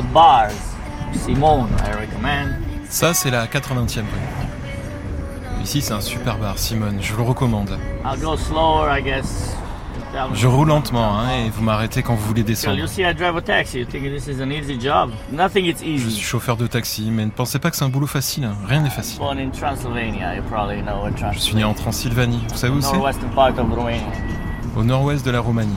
Bars. Simone, I recommend. Ça, c'est la 80e rue. Ici, c'est un super bar, Simone, je le recommande. I'll go slower, I guess. Je roule lentement, hein, et vous m'arrêtez quand vous voulez descendre. taxi. Je suis chauffeur de taxi, mais ne pensez pas que c'est un boulot facile, hein. rien n'est facile. In Je suis né en. Transylvanie, vous savez où c'est? Au nord-ouest de la Roumanie.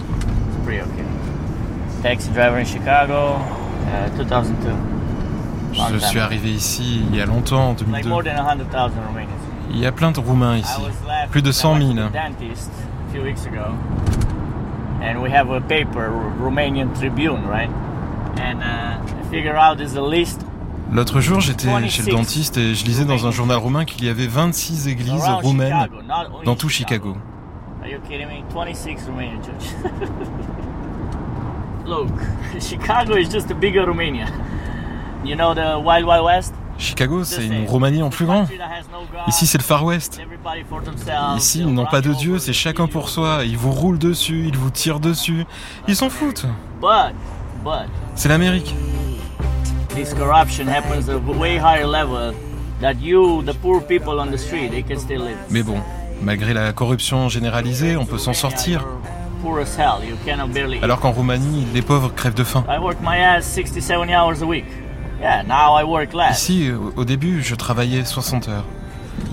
It's pretty okay. Taxi driver in Chicago, uh, 2002. Long Je suis arrivé ici il y a longtemps, en Like 2002. more than 100,000 Romanians. Il y a plein de Roumains I ici, plus de when 100 I 000. went to the dentist a few weeks ago, and we have a paper, Romanian Tribune, right? And uh, I figure out there's a list L'autre jour, j'étais 26 chez le dentiste et je lisais dans un journal roumain qu'il y avait 26 églises roumaines dans tout Chicago. Are you kidding me? 26 Romanian churches. Look, Chicago is just a bigger Romania. You know the Wild Wild West? Chicago, c'est une Roumanie en plus grand. Ici, c'est le Far West. Ici, ils n'ont pas de Dieu, c'est chacun pour soi. Ils vous roulent dessus, ils vous tirent dessus. Ils s'en foutent. But, but, C'est l'Amérique. this corruption happens at a way higher level that you, the poor people on the street, they can still live. Mais bon, malgré la corruption généralisée, on peut s'en sortir. Poor as hell, you cannot barely. Alors qu'en Roumanie, les pauvres crèvent de faim. I work my ass 60, 70 hours a week. Yeah, now I work less. Ici, au- début, je travaillais 60 heures.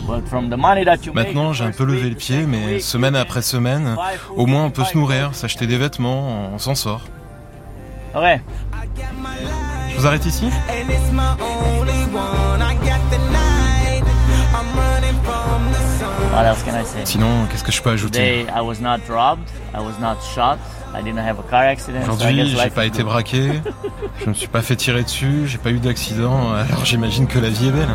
But from the money that you make Maintenant, j'ai un peu levé le pied, mais week, semaine après semaine, au moins on peut se nourrir, s'acheter des vêtements, on s'en sort. Okay. Je vous arrête ici? What else can I say? Sinon, qu'est-ce que je peux ajouter? Today I was not robbed. I was not shot. I didn't have a car accident. so I Aujourd'hui, j'ai pas été braqué, je me suis pas fait tirer dessus, j'ai pas eu d'accident, alors j'imagine que la vie est belle.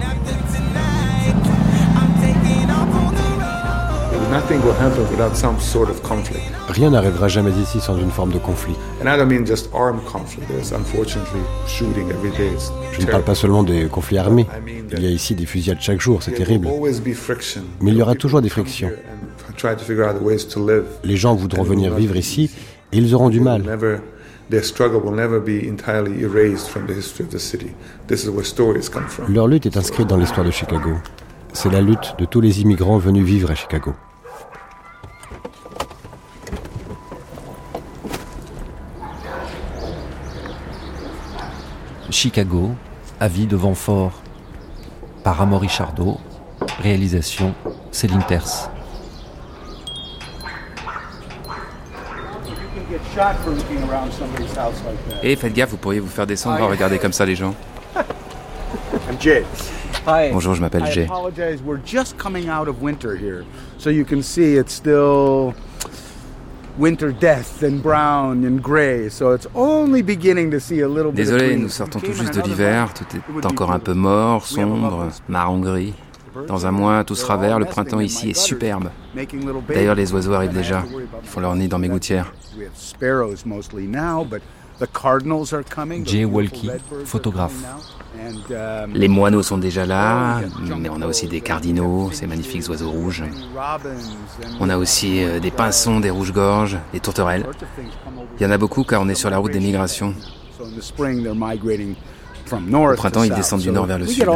Nothing will happen without some sort of conflict. Rien n'arrivera jamais ici sans une forme de conflit. And I don't mean just armed conflict. There's unfortunately shooting every day. It's Je ne parle pas seulement des conflits armés. Il y a ici des fusillades chaque jour, c'est terrible. Mais il y aura toujours des frictions. Les gens voudront venir vivre ici et ils auront du mal. Leur lutte est inscrite dans l'histoire de Chicago. C'est la lutte de tous les immigrants venus vivre à Chicago. Chicago, avis de Ventfort, par Amaury Chardot, réalisation Céline Terce. Et faites gaffe, vous pourriez vous faire descendre à regarder comme ça les gens. I'm Jay. Hi. Bonjour, je m'appelle Jay. Winter death and brown and gray. So it's only beginning to see a little bit of Désolé, nous sortons tout juste de l'hiver, tout est encore un peu mort, sombre, lovely marron-gris. Dans un mois, tout sera vert, le printemps ici est superbe. Making little D'ailleurs, les oiseaux arrivent déjà. Ils font leur nid dans mes gouttières. Jay Walkie, photographe. Um, Les moineaux sont déjà là, mais on a aussi des cardinaux, ces magnifiques oiseaux rouges. On a aussi euh, des pinsons, des rouges-gorges, des tourterelles. Il y en a beaucoup car on est sur la route des migrations. Au printemps, ils descendent du nord vers le sud.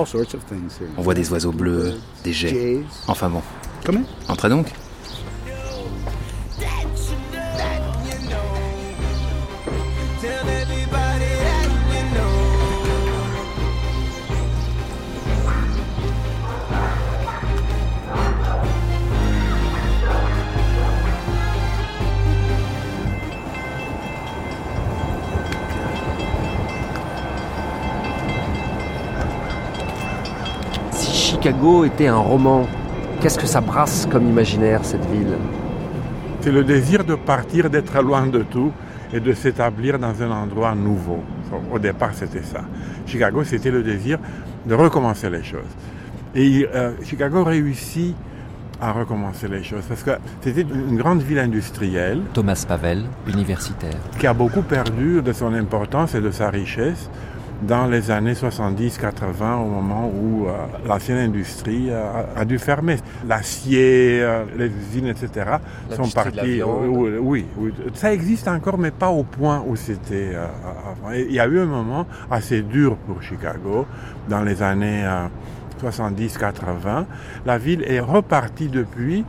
On voit des oiseaux bleus, des jets. Enfin bon. Entrez donc. Chicago était un roman. Qu'est-ce que ça brasse comme imaginaire, cette ville? C'est le désir de partir, d'être loin de tout et de s'établir dans un endroit nouveau. Au départ, c'était ça. Chicago, c'était le désir de recommencer les choses. Et euh, Chicago réussit à recommencer les choses parce que c'était une grande ville industrielle Thomas Pavel, universitaire. qui a beaucoup perdu de son importance et de sa richesse dans les années 70-80 au moment où euh, l'ancienne industrie a, a dû fermer. L'acier, euh, les usines, etc. sont partis. viande. oui, oui, oui. ça existe encore, mais pas au point où c'était euh, avant. Il y a eu un moment assez dur pour Chicago dans les années euh, 70-80. La ville est repartie depuis.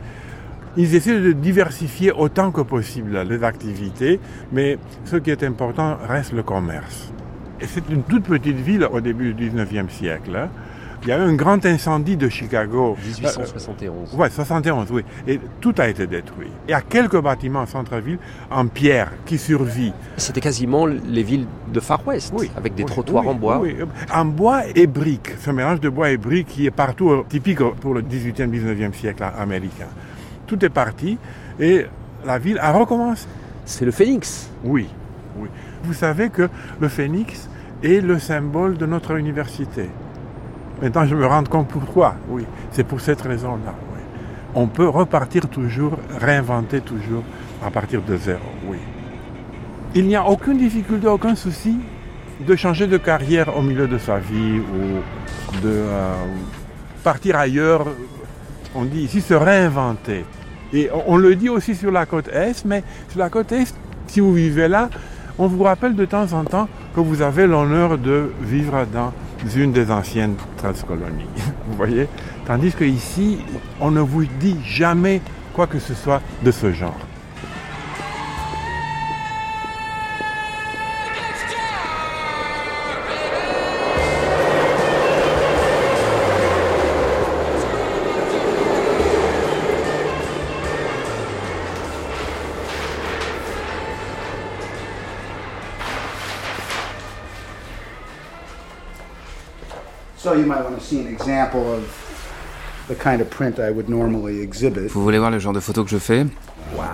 Ils essaient de diversifier autant que possible les activités, mais ce qui est important reste le commerce. C'est une toute petite ville au début du 19e siècle. hein. Il y a eu un grand incendie de Chicago. 1871. Oui, 71, oui. Et tout a été détruit. Il y a quelques bâtiments en centre-ville en pierre qui survivent. C'était quasiment les villes de Far West, avec des Oui, trottoirs oui, en bois. oui. En bois et briques. Ce mélange de bois et briques qui est partout euh, typique pour le 18e, 19e siècle américain. Tout est parti et la ville a recommencé. C'est le phénix. Oui, oui. Vous savez que le phénix est le symbole de notre université. Maintenant, je me rends compte pourquoi. Oui, c'est pour cette raison-là. On peut repartir toujours, réinventer toujours à partir de zéro. Oui. Il n'y a aucune difficulté, aucun souci de changer de carrière au milieu de sa vie ou de euh, partir ailleurs. On dit ici se réinventer. Et on le dit aussi sur la côte Est, mais sur la côte Est, si vous vivez là, on vous rappelle de temps en temps que vous avez l'honneur de vivre dans une des anciennes transcolonies. Vous voyez? Tandis qu'ici, on ne vous dit jamais quoi que ce soit de ce genre. So you might want to see an example of the kind of print I would normally exhibit. Vous voulez voir le genre de photo que je fais? Wow.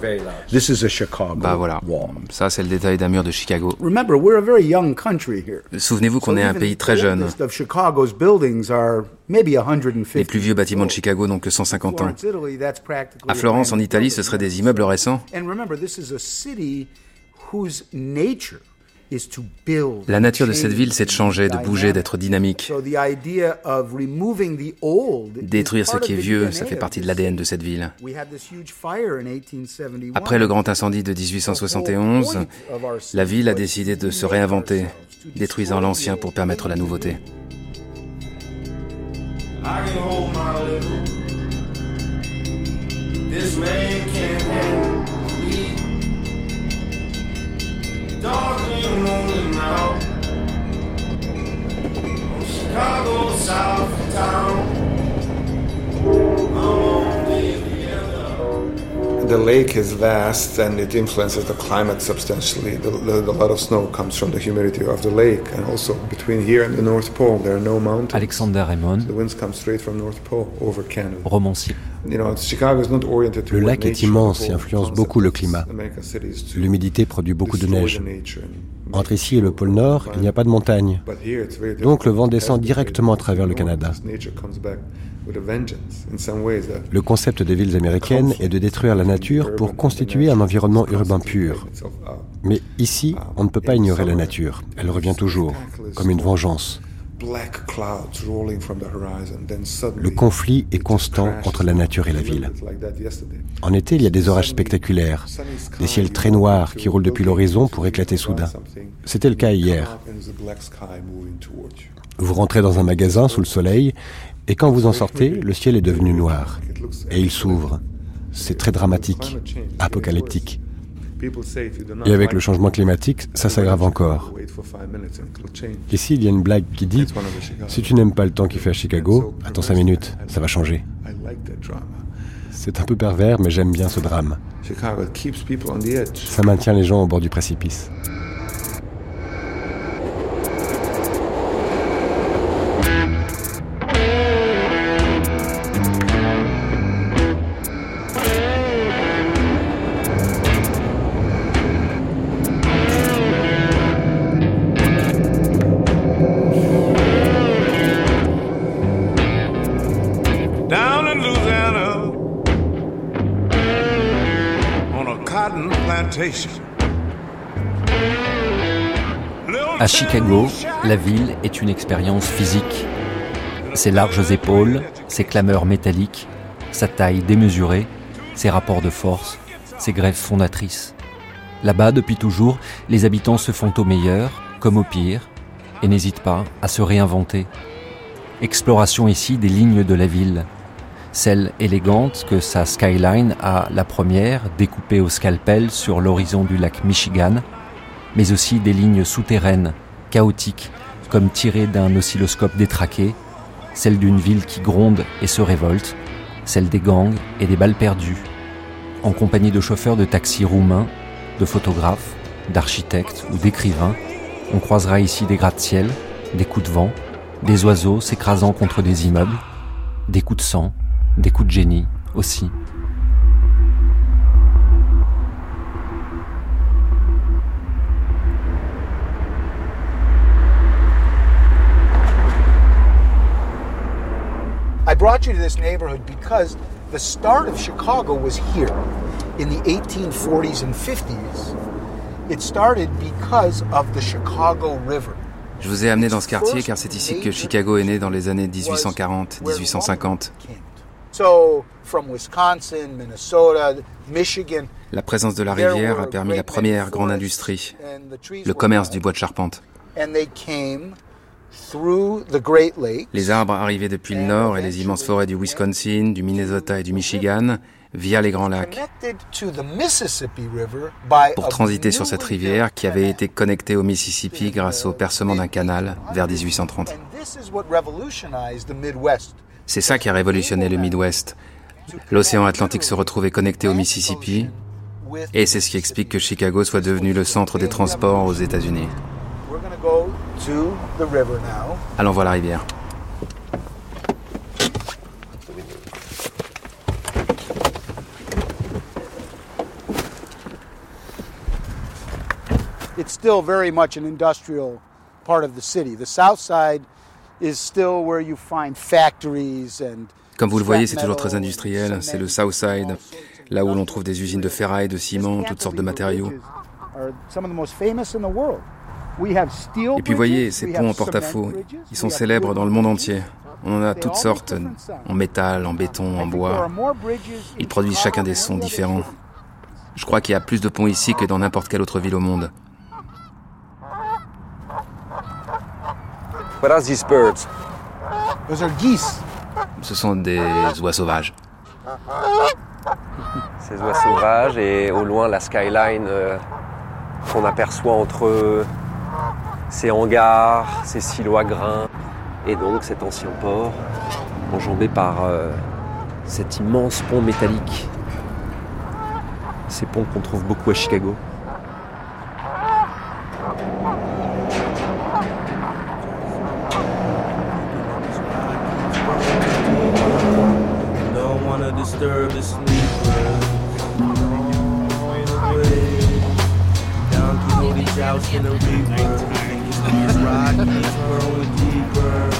Very large. This is a Chicago Bah voilà. wall. Ça, c'est le détail d'un mur de Chicago. Remember, we're a very young country here. Souvenez-vous qu'on So est un pays très jeune. oldest of Chicago's buildings are maybe 150. Les plus vieux bâtiments de Chicago n'ont que 150 ans. Florence, Italy, that's practically À Florence, en Italie, ce seraient des immeubles récents. And remember, this is a city whose nature. La nature de cette ville, c'est de changer, de bouger, d'être dynamique. So the idea of removing the old is Détruire ce qui est vieux, ça fait partie de l'ADN de cette ville. We had this huge fire in 1871. Après le grand incendie de 1871, la ville a décidé de se réinventer, détruisant l'ancien pour permettre la nouveauté. Chicago, south of town. The lake is vast and it influences the climate substantially. The, the, a lot of snow comes from the humidity of the lake, and also between here and the North Pole, there are no mountains. Alexander Raymond, The winds come straight from North Pole over Canada. romancier. You know, Chicago is not oriented Le lac est nature. immense The et influence beaucoup le climat. L'humidité produit beaucoup de neige. Entre ici et le pôle Nord, il n'y a pas de montagne. Donc le vent descend directement à travers le Canada. Le concept des villes américaines est de détruire la nature pour constituer un environnement urbain pur. Mais ici, on ne peut pas ignorer la nature. Elle revient toujours, comme une vengeance. Le conflit est constant entre la nature et la ville. En été, il y a des orages spectaculaires, des ciels très noirs qui roulent depuis l'horizon pour éclater soudain. C'était le cas hier. Vous rentrez dans un magasin sous le soleil, et quand vous en sortez, le ciel est devenu noir. Et il s'ouvre. C'est très dramatique, apocalyptique. Et avec le changement climatique, ça s'aggrave encore. Ici, il y a une blague qui dit Si tu n'aimes pas le temps qu'il fait à Chicago, attends 5 minutes, ça va changer. C'est un peu pervers, mais j'aime bien ce drame. Ça maintient les gens au bord du précipice. À Chicago, la ville est une expérience physique. Ses larges épaules, ses clameurs métalliques, sa taille démesurée, ses rapports de force, ses grèves fondatrices. Là-bas, depuis toujours, les habitants se font au meilleur, comme au pire, et n'hésitent pas à se réinventer. Exploration ici des lignes de la ville. Celle élégante que sa skyline a la première, découpée au scalpel sur l'horizon du lac Michigan, mais aussi des lignes souterraines, chaotiques, comme tirées d'un oscilloscope détraqué, celle d'une ville qui gronde et se révolte, celle des gangs et des balles perdues, en compagnie de chauffeurs de taxis roumains, de photographes, d'architectes ou d'écrivains, on croisera ici des gratte-ciel, des coups de vent, des oiseaux s'écrasant contre des immeubles, des coups de sang, des coups de génie aussi. I brought you to this neighborhood because the start of Chicago was here in the 1840s and 50s. It started because of the Chicago River. Je vous ai amené dans ce quartier car c'est ici que Chicago est né dans les années 1840-1850. La présence de la rivière a permis la première grande industrie, le commerce du bois de charpente. and they came through the Great Lakes. Les arbres arrivaient depuis le nord et les immenses forêts du Wisconsin, du Minnesota et du Michigan via les grands lacs. pour transiter sur cette rivière qui avait été connectée au Mississippi grâce au percement d'un canal vers 1830. C'est ça qui a révolutionné le Midwest. L'océan Atlantique se retrouvait connecté au Mississippi et c'est ce qui explique que Chicago soit devenu le centre des transports aux États-Unis. We're going to go to the river now. Allons voir la rivière. It's still very much an industrial part of the city. The south side is still where you find factories and Comme vous le voyez, c'est toujours très industriel. C'est le South Side, là où l'on trouve des usines de ferraille, de ciment, toutes sortes de matériaux. Et puis voyez, ces ponts en porte-à-faux, ils sont célèbres dans le monde entier. On en a toutes sortes, en métal, en béton, en bois. Ils produisent chacun des sons différents. Je crois qu'il y a plus de ponts ici que dans n'importe quelle autre ville au monde. What are these birds? Those are geese. Ce sont des oies sauvages. Ces oies sauvages et au loin la skyline euh, qu'on aperçoit entre ces hangars, ces silos à grains et donc cet ancien port enjambé par euh, cet immense pont métallique. Ces ponts qu'on trouve beaucoup à Chicago. Disturb the sleepers. Down through the shouts in the reaper. It's rocking, it's growing deeper.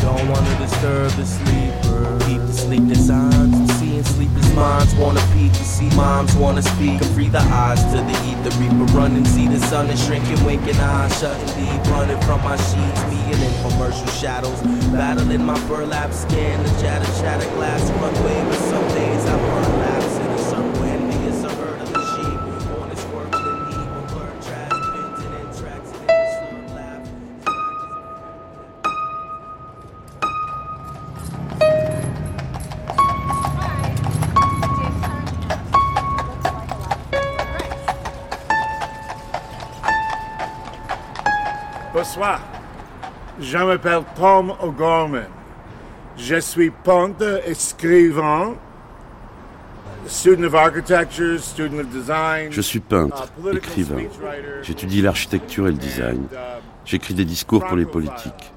Don't wanna disturb the sleeper. Keep the sleepless eyes and sleepless minds. Wanna peek to see moms wanna speak and free the eyes to the ether. Reaper running, see the sun is shrinking, winking eyes shutting deep, running from my sheets, me and infomercial shadows. Battling my burlap skin, the chatter, chatter glass runway. But some days I run Je m'appelle Tom O'Gorman. Je suis peintre, écrivain, student of architecture, student of design. Je suis peintre, écrivain. J'étudie l'architecture et le design. J'écris des discours pour les politiques.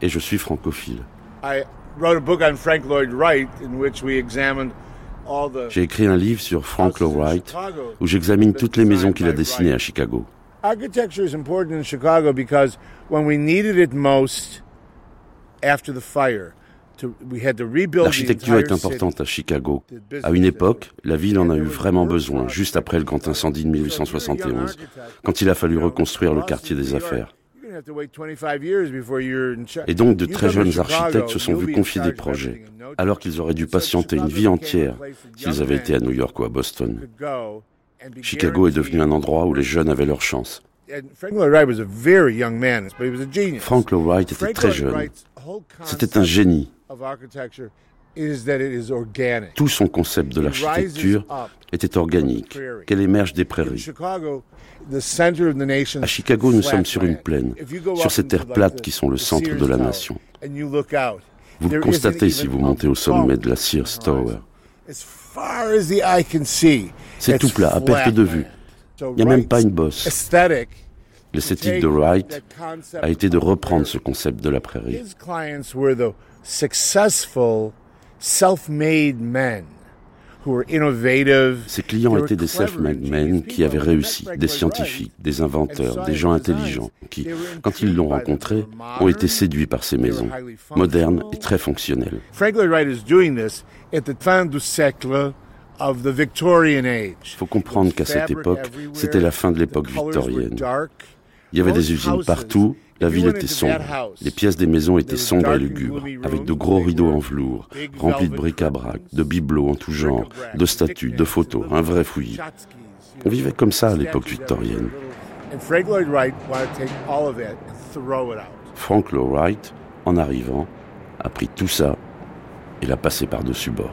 Et je suis francophile. I wrote a book on Frank Lloyd Wright in which we examined all the J'ai écrit un livre sur Frank Lloyd Wright où j'examine toutes les maisons qu'il a dessinées à Chicago. Architecture is important in Chicago because when we needed it most after the fire L'architecture est importante à Chicago. À une époque, la ville en a eu vraiment besoin, juste après le grand incendie de 1871, quand il a fallu reconstruire le quartier des affaires. Et donc de très jeunes architectes se sont vus confier des projets, alors qu'ils auraient dû patienter une vie entière s'ils avaient été à New York ou à Boston. Chicago est devenu un endroit où les jeunes avaient leur chance. Frank Lloyd Wright était très jeune. C'était un génie. Tout son concept de l'architecture était organique, qu'elle émerge des prairies. À Chicago, nous sommes sur une plaine, sur ces terres plates qui sont le centre de la nation. Vous le constatez si vous montez au sommet de la Sears Tower. C'est tout plat, à perte de vue. Il n'y a même pas une bosse. L'esthétique de Wright a été de reprendre ce concept de la prairie. Ses clients étaient des self-made men qui avaient réussi, des scientifiques, des inventeurs, des gens intelligents, qui, quand ils l'ont rencontré, ont été séduits par ces maisons, modernes et très fonctionnelles. Frank Lloyd Wright is doing this at the fin du siècle of the Victorian age. Il faut comprendre qu'à cette époque, c'était la fin de l'époque victorienne. Il y avait des usines partout, la ville était sombre. Les pièces des maisons étaient sombres et lugubres, avec de gros rideaux en velours, remplis de bric-à-brac, de bibelots en tout genre, de statues, de photos, un vrai fouillis. On vivait comme ça à l'époque victorienne. Frank Lloyd Wright, en arrivant, a pris tout ça et l'a passé par-dessus bord.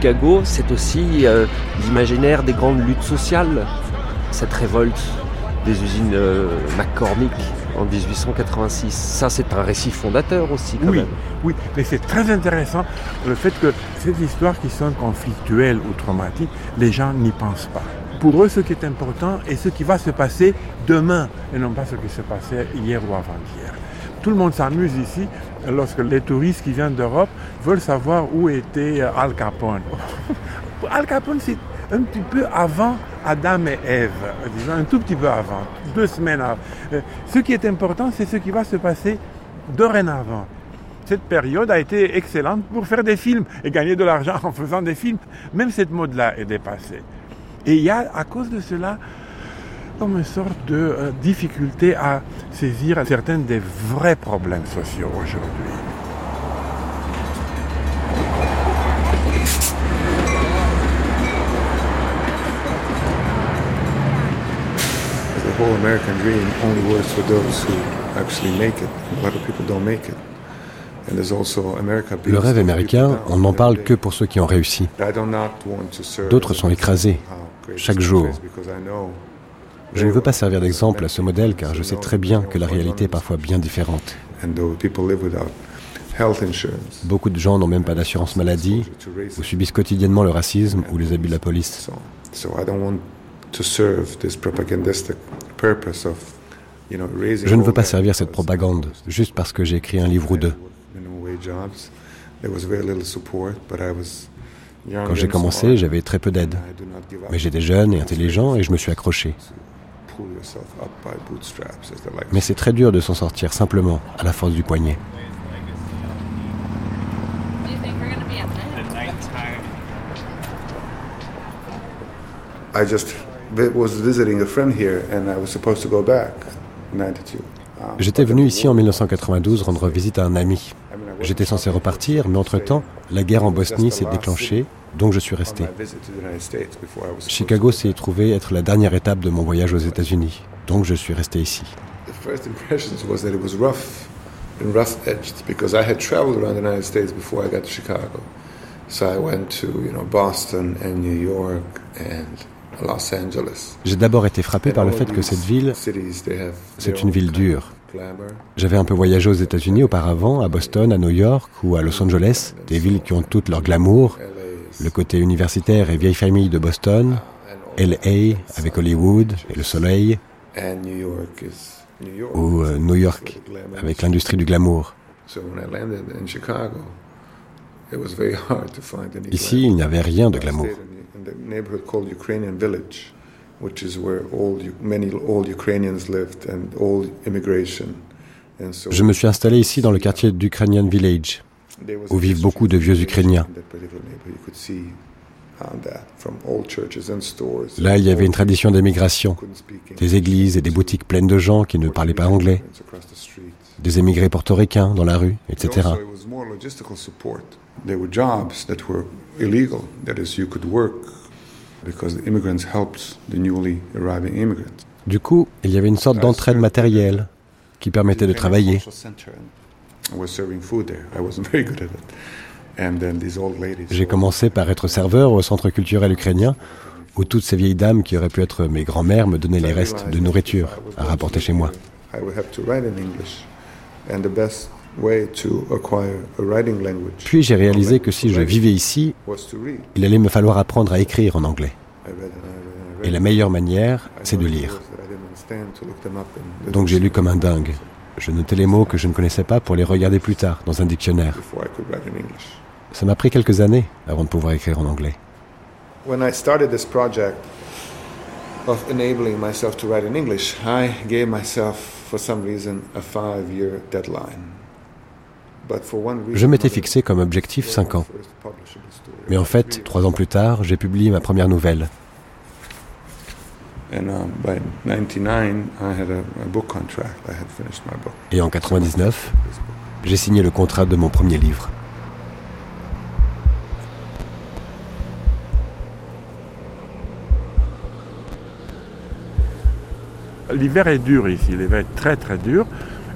Chicago, c'est aussi euh, l'imaginaire des grandes luttes sociales, cette révolte des usines euh, McCormick en 1886. Ça, c'est un récit fondateur aussi, quand oui, même. Oui, mais c'est très intéressant le fait que ces histoires qui sont conflictuelles ou traumatiques, les gens n'y pensent pas. Pour eux, ce qui est important est ce qui va se passer demain et non pas ce qui se passait hier ou avant-hier. Tout le monde s'amuse ici lorsque les touristes qui viennent d'Europe veulent savoir où était Al Capone. Al Capone, c'est un petit peu avant Adam et Ève, disons un tout petit peu avant, deux semaines avant. Ce qui est important, c'est ce qui va se passer dorénavant. Cette période a été excellente pour faire des films et gagner de l'argent en faisant des films. Même cette mode-là est dépassée. Et il y a, à cause de cela, comme une sorte de euh, difficulté à saisir certains des vrais problèmes sociaux aujourd'hui. The whole American dream only works for those who actually make it. A lot of people don't make it. And there's also America Le rêve américain, on n'en parle que pour ceux qui ont réussi. D'autres sont écrasés, chaque jour. Je ne veux pas servir d'exemple à ce modèle car je sais très bien que la réalité est parfois bien différente. Beaucoup de gens n'ont même pas d'assurance maladie ou subissent quotidiennement le racisme ou les abus de la police. Je ne veux pas servir cette propagande juste parce que j'ai écrit un livre ou deux. Quand j'ai commencé, j'avais très peu d'aide. Mais j'étais jeune et intelligent et je me suis accroché. Mais c'est très dur de s'en sortir simplement à la force du poignet. I just was visiting a friend here and I was supposed to go back in 92. J'étais venu ici en 1992 rendre visite à un ami. J'étais censé repartir, mais entre-temps, la guerre en Bosnie s'est déclenchée, donc je suis resté. Chicago s'est trouvé être la dernière étape de mon voyage aux États-Unis, donc je suis resté ici. The first impressions was that it was rough and rough edged because I had traveled around the United States before I got to Chicago. So I went to, you know, Boston and New York and Los Angeles. J'ai d'abord été frappé par le fait que cette ville, c'est une ville dure. J'avais un peu voyagé aux États-Unis auparavant, à Boston, à New York ou à Los Angeles, des villes qui ont toutes leur glamour, le côté universitaire et vieille famille de Boston, LA avec Hollywood et le soleil, ou euh, New York avec l'industrie du glamour. Ici, il n'y avait rien de glamour. Je me suis installé ici dans le quartier d'Ukrainian Village, où vivent beaucoup de vieux Ukrainiens. Là, il y avait une tradition d'émigration, des églises et des boutiques pleines de gens qui ne parlaient pas anglais, des émigrés portoricains dans la rue, etc. Du coup, il y avait une sorte d'entraide matérielle qui permettait de travailler. J'ai commencé par être serveur au centre culturel ukrainien, où toutes ces vieilles dames qui auraient pu être mes grands-mères me donnaient les restes de nourriture à rapporter chez moi. Puis j'ai réalisé que si je vivais ici, il allait me falloir apprendre à écrire en anglais. Et la meilleure manière, c'est de lire. Donc j'ai lu comme un dingue. Je notais les mots que je ne connaissais pas pour les regarder plus tard dans un dictionnaire. Ça m'a pris quelques années avant de pouvoir écrire en anglais. When I started this project of enabling myself to write in English, I gave myself, for some reason, a five-year deadline. Je m'étais fixé comme objectif 5 ans. Mais en fait, trois ans plus tard, j'ai publié ma première nouvelle. Et en 99, j'ai signé le contrat de mon premier livre. L'hiver est dur ici, l'hiver est très très dur,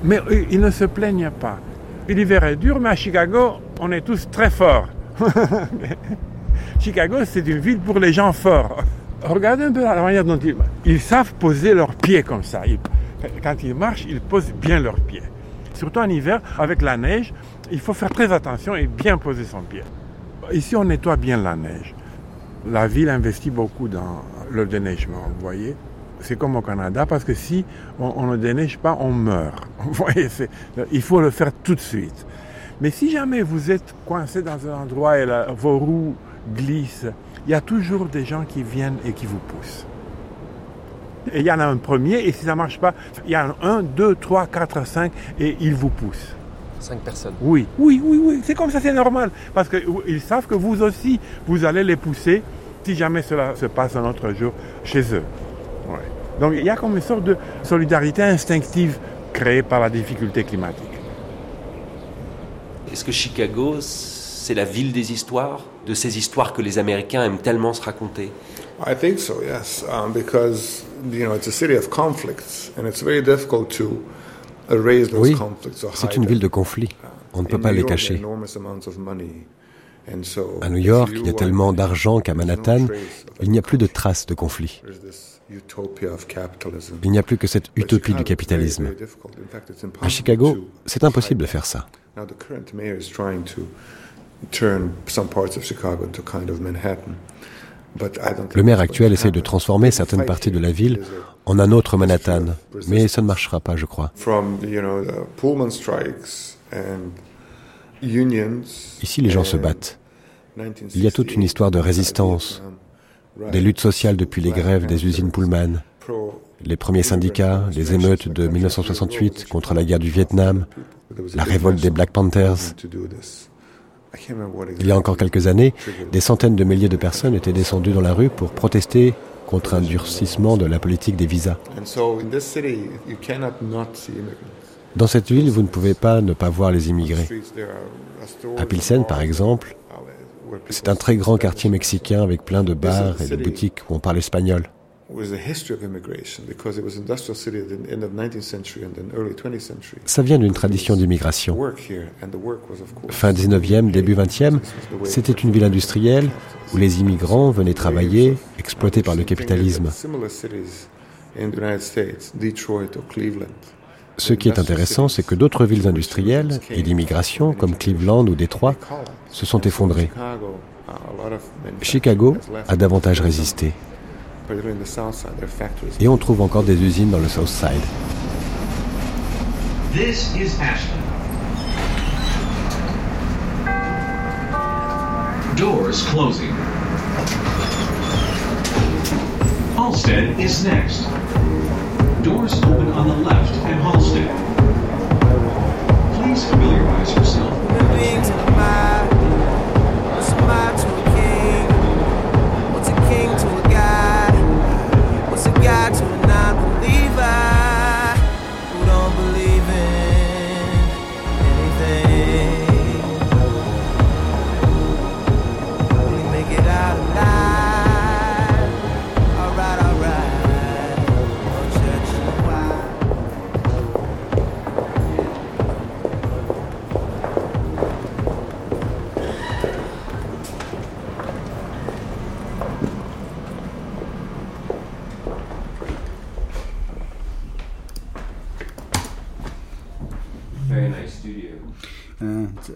mais ils ne se plaignent pas. L'hiver est dur, mais à Chicago, on est tous très forts. Chicago, c'est une ville pour les gens forts. Regardez un peu la manière dont ils, savent poser leurs pieds comme ça. quand ils marchent, ils posent bien leurs pieds. Surtout en hiver, avec la neige, il faut faire très attention et bien poser son pied. Ici, on nettoie bien la neige. La ville investit beaucoup dans le déneigement, vous voyez c'est comme au Canada, parce que si on, ne déneige pas, on meurt. Vous voyez, il faut le faire tout de suite. Mais si jamais vous êtes coincé dans un endroit et vos roues glissent, il y a toujours des gens qui viennent et qui vous poussent. Et il y en a un premier, et si ça ne marche pas, il y en a un, deux, trois, quatre, cinq, et ils vous poussent. Cinq personnes. Oui, oui, oui, oui. C'est comme ça, c'est normal. Parce qu'ils savent que vous aussi, vous allez les pousser si jamais cela se passe un autre jour chez eux. Donc il y a comme une sorte de solidarité instinctive créée par la difficulté climatique. Est-ce que Chicago, c'est la ville des histoires, de ces histoires que les Américains aiment tellement se raconter? I think so, yes, um, because you know it's a city of conflicts, and it's very difficult to erase those oui, conflicts or c'est une ville de conflits. On ne peut pas les cacher. À New York, il y a tellement d'argent qu'à Manhattan, il n'y a plus de traces de conflits. Il n'y a plus que cette utopie du capitalisme. À Chicago, c'est impossible de faire ça. Le maire actuel essaye de transformer certaines parties de la ville en un autre Manhattan, mais ça ne marchera pas, je crois. Ici, les gens se battent. Il y a toute une histoire de résistance, des luttes sociales depuis les grèves des usines Pullman, les premiers syndicats, les émeutes de 1968 contre la guerre du Vietnam, la révolte des Black Panthers. Il y a encore quelques années, des centaines de milliers de personnes étaient descendues dans la rue pour protester contre un durcissement de la politique des visas. Dans cette ville, vous ne pouvez pas ne pas voir les immigrés. À Pilsen, par exemple, c'est un très grand quartier mexicain avec plein de bars et de boutiques où on parle espagnol. Ça vient d'une tradition d'immigration. Fin 19e, début 20e, c'était une ville industrielle où les immigrants venaient travailler, exploités par le capitalisme. Ce qui est intéressant, c'est que d'autres villes industrielles et d'immigration, comme Cleveland ou Détroit, se sont effondrées. Chicago a davantage résisté. Et on trouve encore des usines dans le South Side. This is Ashland. Doors closing. Halstead is next. Doors open on the left at Halstead. Please familiarize yourself with What's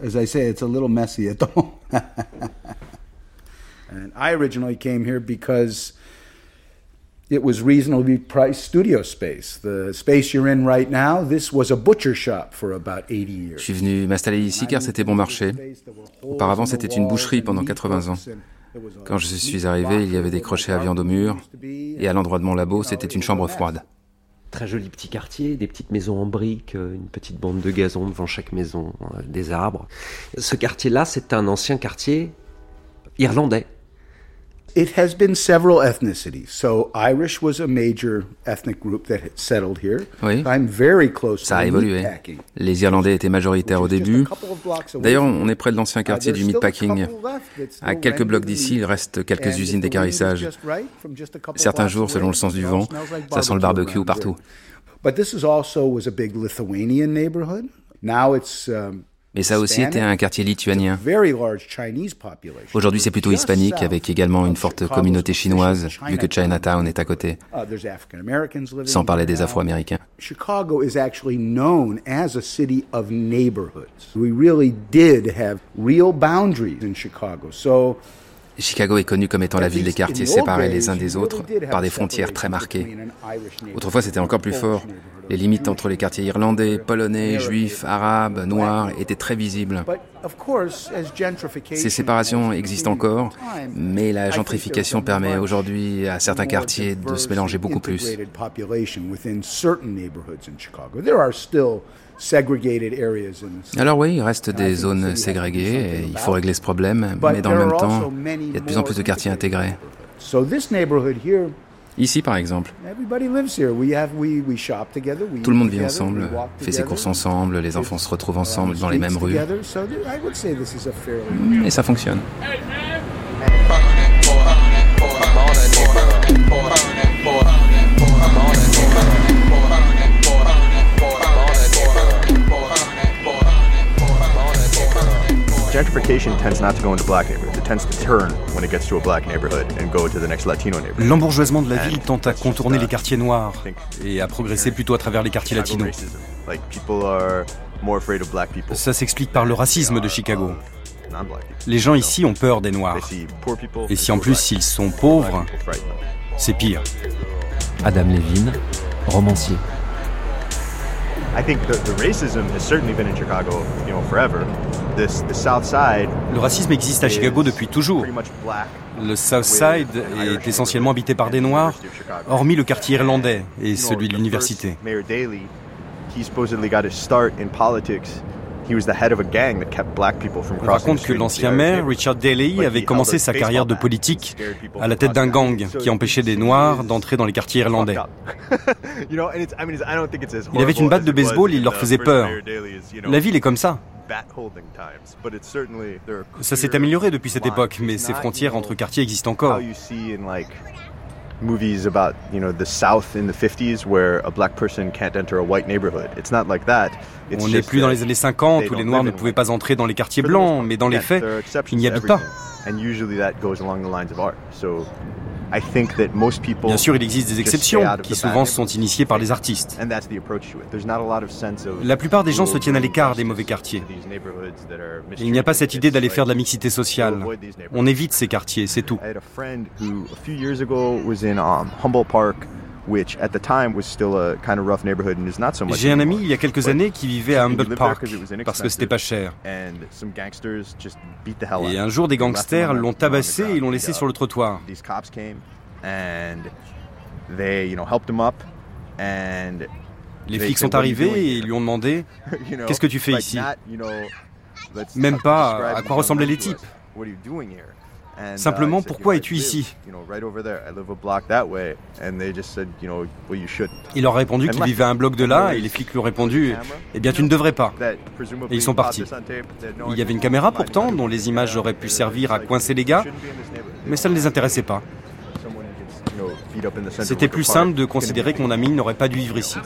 as I say, it's a little messy at the moment. and I originally came here because it was reasonably priced studio space. The space you're in right now, this was a butcher shop for about 80 years. Je suis venu m'installer ici car c'était bon marché. Auparavant, c'était une boucherie pendant 80 ans. Quand je suis arrivé, il y avait des crochets à viande au mur. Et à l'endroit de mon labo, c'était une chambre froide. Très joli petit quartier, des petites maisons en briques, euh, une petite bande de gazon devant chaque maison, euh, des arbres. Ce quartier-là, c'est un ancien quartier irlandais. It has been several ethnicities. So Irish was a major ethnic group that had settled here. Oui. I'm very close Ça a to évolué. Les Irlandais étaient majoritaires au début. D'ailleurs, on est près de l'ancien quartier du meatpacking. À quelques blocs d'ici, il reste quelques usines d'écarissage. Certains jours, selon le sens du vent, ça sent le barbecue partout. But this is also was a big Lithuanian neighborhood. Now it's um, Mais ça a aussi été un quartier lituanien. Aujourd'hui, c'est plutôt hispanique, avec également une forte communauté chinoise, vu que Chinatown est à côté, Uh, sans parler des. Afro-Américains. Chicago is actually known as a city of neighborhoods. We really did have real boundaries in Chicago. So Chicago est connu comme étant la ville des quartiers séparés les uns des autres par des frontières très marquées. Autrefois, c'était encore plus fort. Les limites entre les quartiers irlandais, polonais, juifs, arabes, noirs étaient très visibles. But of course, as gentrification Ces séparations existent encore, mais la gentrification permet aujourd'hui à certains quartiers de se mélanger beaucoup plus. Alors oui, il reste des zones ségrégées et il faut régler ce problème, mais dans le même temps, il y a de plus en plus de quartiers intégrés. So this neighborhood here, Ici, par exemple, everybody lives here. We have we we shop together. We tout le monde vit together, ensemble, fait ses together, courses ensemble, les enfants se retrouvent ensemble dans les mêmes streets rues, et ça fonctionne. Gentrification tends not to go into black neighborhoods. It tends to turn when it gets to a black neighborhood and go to the next Latino neighborhood. L'embourgeoisement de la ville tend à contourner les quartiers noirs et à progresser plutôt à travers les quartiers latinos. racism. Like people are more afraid of black people. Ça s'explique par le racisme de Chicago. People. Les gens ici ont peur des noirs. Et si en plus ils sont pauvres, c'est pire. Adam Levine, romancier. Le racisme existe à Chicago depuis toujours. Le South Side est essentiellement habité par des noirs, hormis le quartier irlandais et celui de l'université. First Mayor Daley, he supposedly got his start in politics. He was the head of a gang that kept black people from On raconte que l'ancien maire, Richard Daley, avait commencé sa carrière de politique à la tête d'un gang qui empêchait des Noirs d'entrer dans les quartiers irlandais. Il avait une batte de baseball, il leur faisait peur. La ville est comme ça. Ça s'est amélioré depuis cette époque, mais ces frontières entre quartiers existent encore. Movies about you know the South in the 50s where a black person can't enter a white neighborhood. It's not like that. It's On n'est plus dans les années 50 they où les Noirs ne pouvaient pas entrer dans les quartiers blancs, mais dans les faits, il n'y habite pas. And usually that goes along the lines of art. So Bien sûr, il existe des exceptions qui souvent sont initiées par les artistes. La plupart des gens se tiennent à l'écart des mauvais quartiers. Il n'y a pas cette idée d'aller faire de la mixité sociale. On évite ces quartiers, c'est tout. J'ai un ami il y a quelques années qui vivait à Humboldt Park parce que c'était pas cher. Et un jour, des gangsters l'ont tabassé et l'ont laissé sur le trottoir. Les flics sont arrivés et lui ont demandé Qu'est-ce que tu fais ici? Même pas à quoi ressemblaient les types. Simplement, pourquoi es-tu ici? Il leur a répondu qu'il vivait à un bloc de là, et les flics lui ont répondu Eh bien, tu ne devrais pas. Et ils sont partis. Il y avait une caméra pourtant, dont les images auraient pu servir à coincer les gars, mais ça ne les intéressait pas. C'était plus simple de considérer que mon ami n'aurait pas dû vivre ici.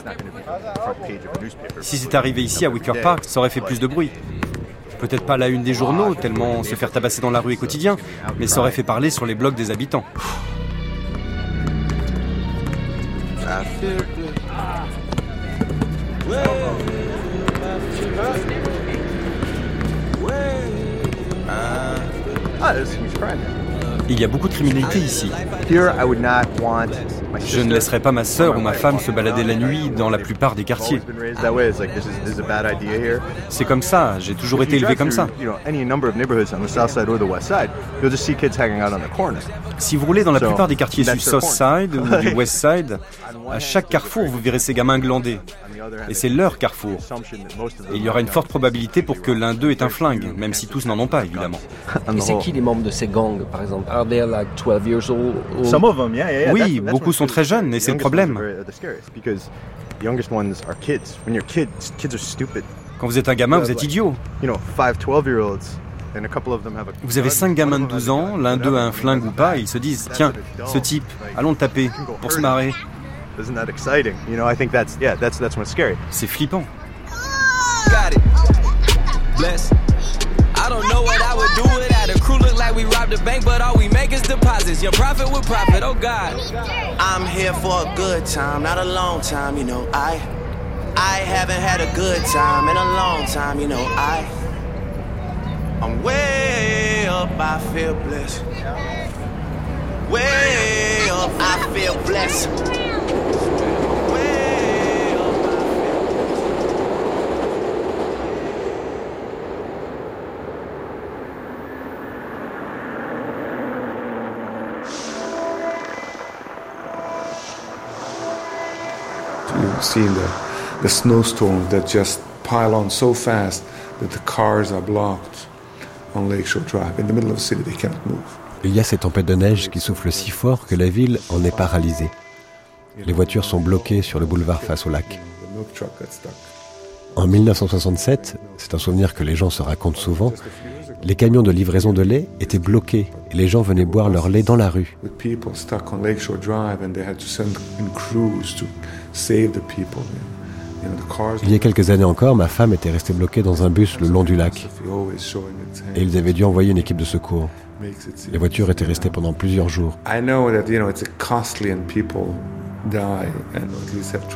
Si c'était arrivé ici à Wicker Park, ça aurait fait plus de bruit peut-être pas la une des journaux, tellement se faire tabasser dans la rue est quotidien, mais ça aurait fait parler sur les blogs des habitants. Il y a beaucoup de criminalité ici. Je ne laisserai pas ma sœur ou ma femme se balader la nuit dans la plupart des quartiers. C'est comme ça, j'ai toujours été élevé comme ça. Si vous roulez dans la plupart des quartiers du South Side ou du West Side, à chaque carrefour, vous verrez ces gamins glandés. Et c'est leur carrefour. Et il y aura une forte probabilité pour que l'un d'eux ait un flingue, même si tous n'en ont pas, évidemment. Et c'est qui les membres de ces gangs, par exemple? Are they like 12 years old? Oui, beaucoup sont très jeunes, et c'est le problème. Quand vous êtes un gamin, vous êtes idiot. Vous avez cinq gamins de 12 ans, l'un d'eux a un flingue ou pas, et ils se disent Tiens, ce type, allons le taper, pour se marrer. C'est flippant. Got it. Bless. I don't know what I would do without a crew. Look like we robbed a bank, but all we make is deposits. Your profit with profit, oh God. I'm here for a good time, not a long time, you know. I I haven't had a good time in a long time, you know. I I'm way up, I feel blessed. Way up, I feel blessed. seen the, the snowstorms that just pile on so fast that the cars are blocked on Lakeshore Drive. In the middle of the city, they can't move. Il y a ces tempêtes de neige qui soufflent si fort que la ville en est paralysée. Les voitures sont bloquées sur le boulevard face au lac. En 1967, c'est un souvenir que les gens se racontent souvent, les camions de livraison de lait étaient bloqués et les gens venaient boire leur lait dans la rue. Il y a quelques années encore, ma femme était restée bloquée dans un bus le long du lac et ils avaient dû envoyer une équipe de secours. Les voitures étaient restées pendant plusieurs jours.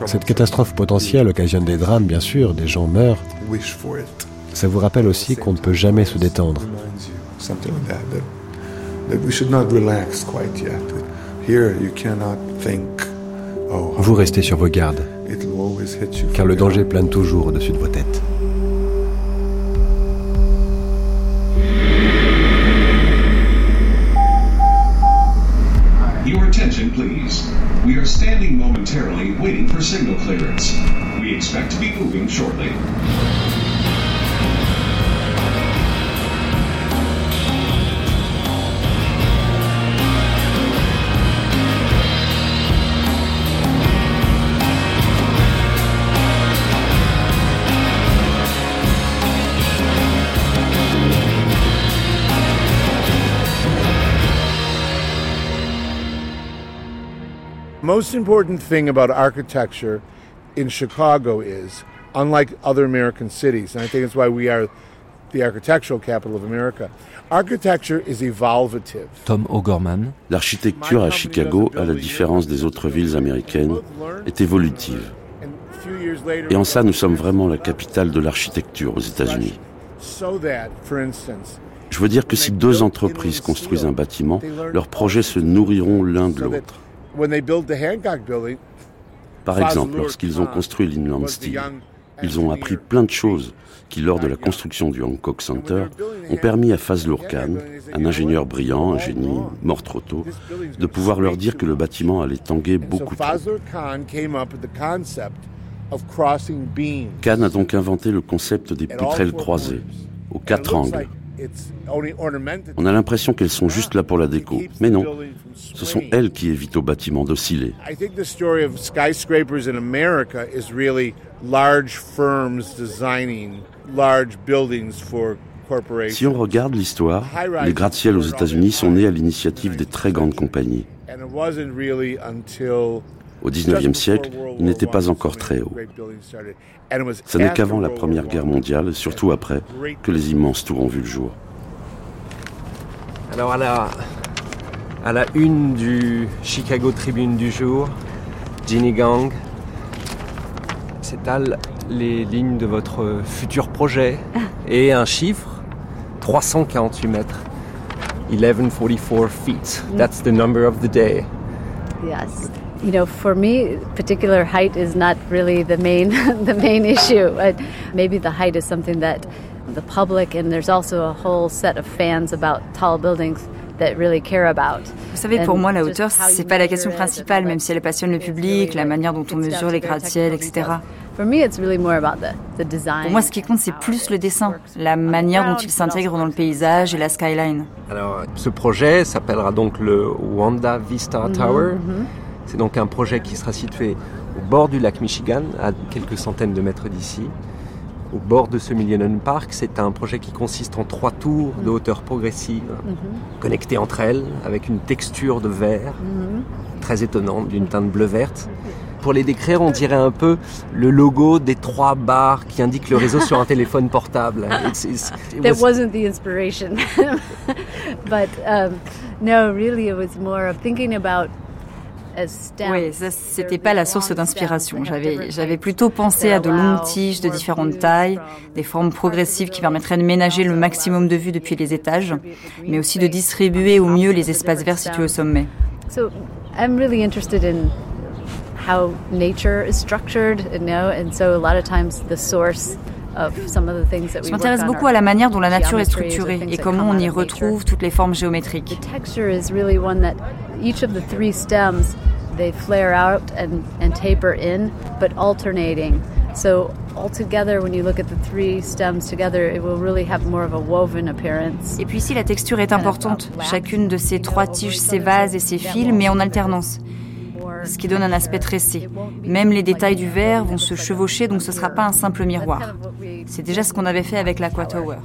Cette catastrophe potentielle occasionne des drames, bien sûr, des gens meurent. Ça vous rappelle aussi qu'on ne peut jamais se détendre. Vous restez sur vos gardes, car le danger plane toujours au-dessus de vos têtes. Please. We are standing momentarily waiting for signal clearance. We expect to be moving shortly. Most important thing about architecture in Chicago is, unlike other American cities, and I think it's why we are the architectural capital of America. Architecture is evolvative. Tom O'Gorman. L'architecture à Chicago, à la différence des autres villes américaines, est évolutive. Et en ça, nous sommes vraiment la capitale de l'architecture aux États-Unis. So that, for instance, Je veux dire que si deux entreprises construisent un bâtiment, leurs projets se nourriront l'un de l'autre. Par exemple, lorsqu'ils ont construit l'Inland Steel, ils ont appris plein de choses qui, lors de la construction du Hancock Center, ont permis à Fazlur Khan, un ingénieur brillant, un génie, mort trop tôt, de pouvoir leur dire que le bâtiment allait tanguer beaucoup trop. Khan a donc inventé le concept des poutrelles croisées, aux quatre angles. On a l'impression qu'elles sont juste là pour la déco, mais non, ce sont elles qui évitent au bâtiment d'osciller. I think the story of skyscrapers in America is really large firms designing large buildings for corporations. Si on regarde l'histoire, les gratte-ciels aux États-Unis sont nés à l'initiative des très grandes compagnies. Au XIXe siècle, ils n'étaient pas encore très was Ce n'est qu'avant la Première Guerre mondiale, et surtout après, que les immenses tours ont vu le jour. Alors à la, à la une du Chicago Tribune du jour, Ginny Gang s'étale les lignes de votre futur projet et un chiffre 348 mètres. 1144 feet. That's the number of the day. Yes. You know, for me, particular height is not really the main the main issue. Uh, maybe the height is something that the public and there's also a whole set of fans about tall buildings that really care about. Vous savez, pour moi, la hauteur, c'est pas la question principale, même si elle passionne le public, la manière dont on mesure les gratte-ciels, etc. For me, it's really more about the, the design. Pour moi, ce qui compte, c'est plus le dessin, la manière dont il s'intègre dans le paysage et la skyline. Alors, ce projet s'appellera donc le Wanda Vista Mhm, Tower. mhm. C'est donc un projet qui sera situé au bord du lac Michigan, à quelques centaines de mètres d'ici. Au bord de ce Millennium Park, c'est un projet qui consiste en trois tours de hauteur progressive, Mhm. connectées entre elles, avec une texture de verre Mhm. très étonnante, d'une teinte bleu-verte. Pour les décrire, on dirait un peu le logo des trois barres qui indiquent le réseau sur un téléphone portable. It's- it's- it That was- wasn't the inspiration. but um, no, really, it was more of thinking about. Oui, ça, c'était pas la source d'inspiration. J'avais, j'avais plutôt pensé à de longues tiges de différentes tailles, des formes progressives qui permettraient de ménager le maximum de vue depuis les étages, mais aussi de distribuer au mieux les espaces verts situés au sommet. So I'm really interested in how nature is structured, you know, and so a lot of times the source of some of the things that we Je m'intéresse beaucoup à la manière dont la nature est structurée et comment on y retrouve toutes les formes géométriques. They flare out and, and taper in, but alternating. So altogether, when you look at the three stems together, it will really have more of a woven appearance. Et puis ici, la texture est importante. Chacune de ces trois tiges s'évase et s'effile, mais en alternance. Ce qui donne un aspect tressé. Même les détails du verre vont se chevaucher, donc ce ne sera pas un simple miroir. C'est déjà ce qu'on avait fait avec l'Aqua Tower.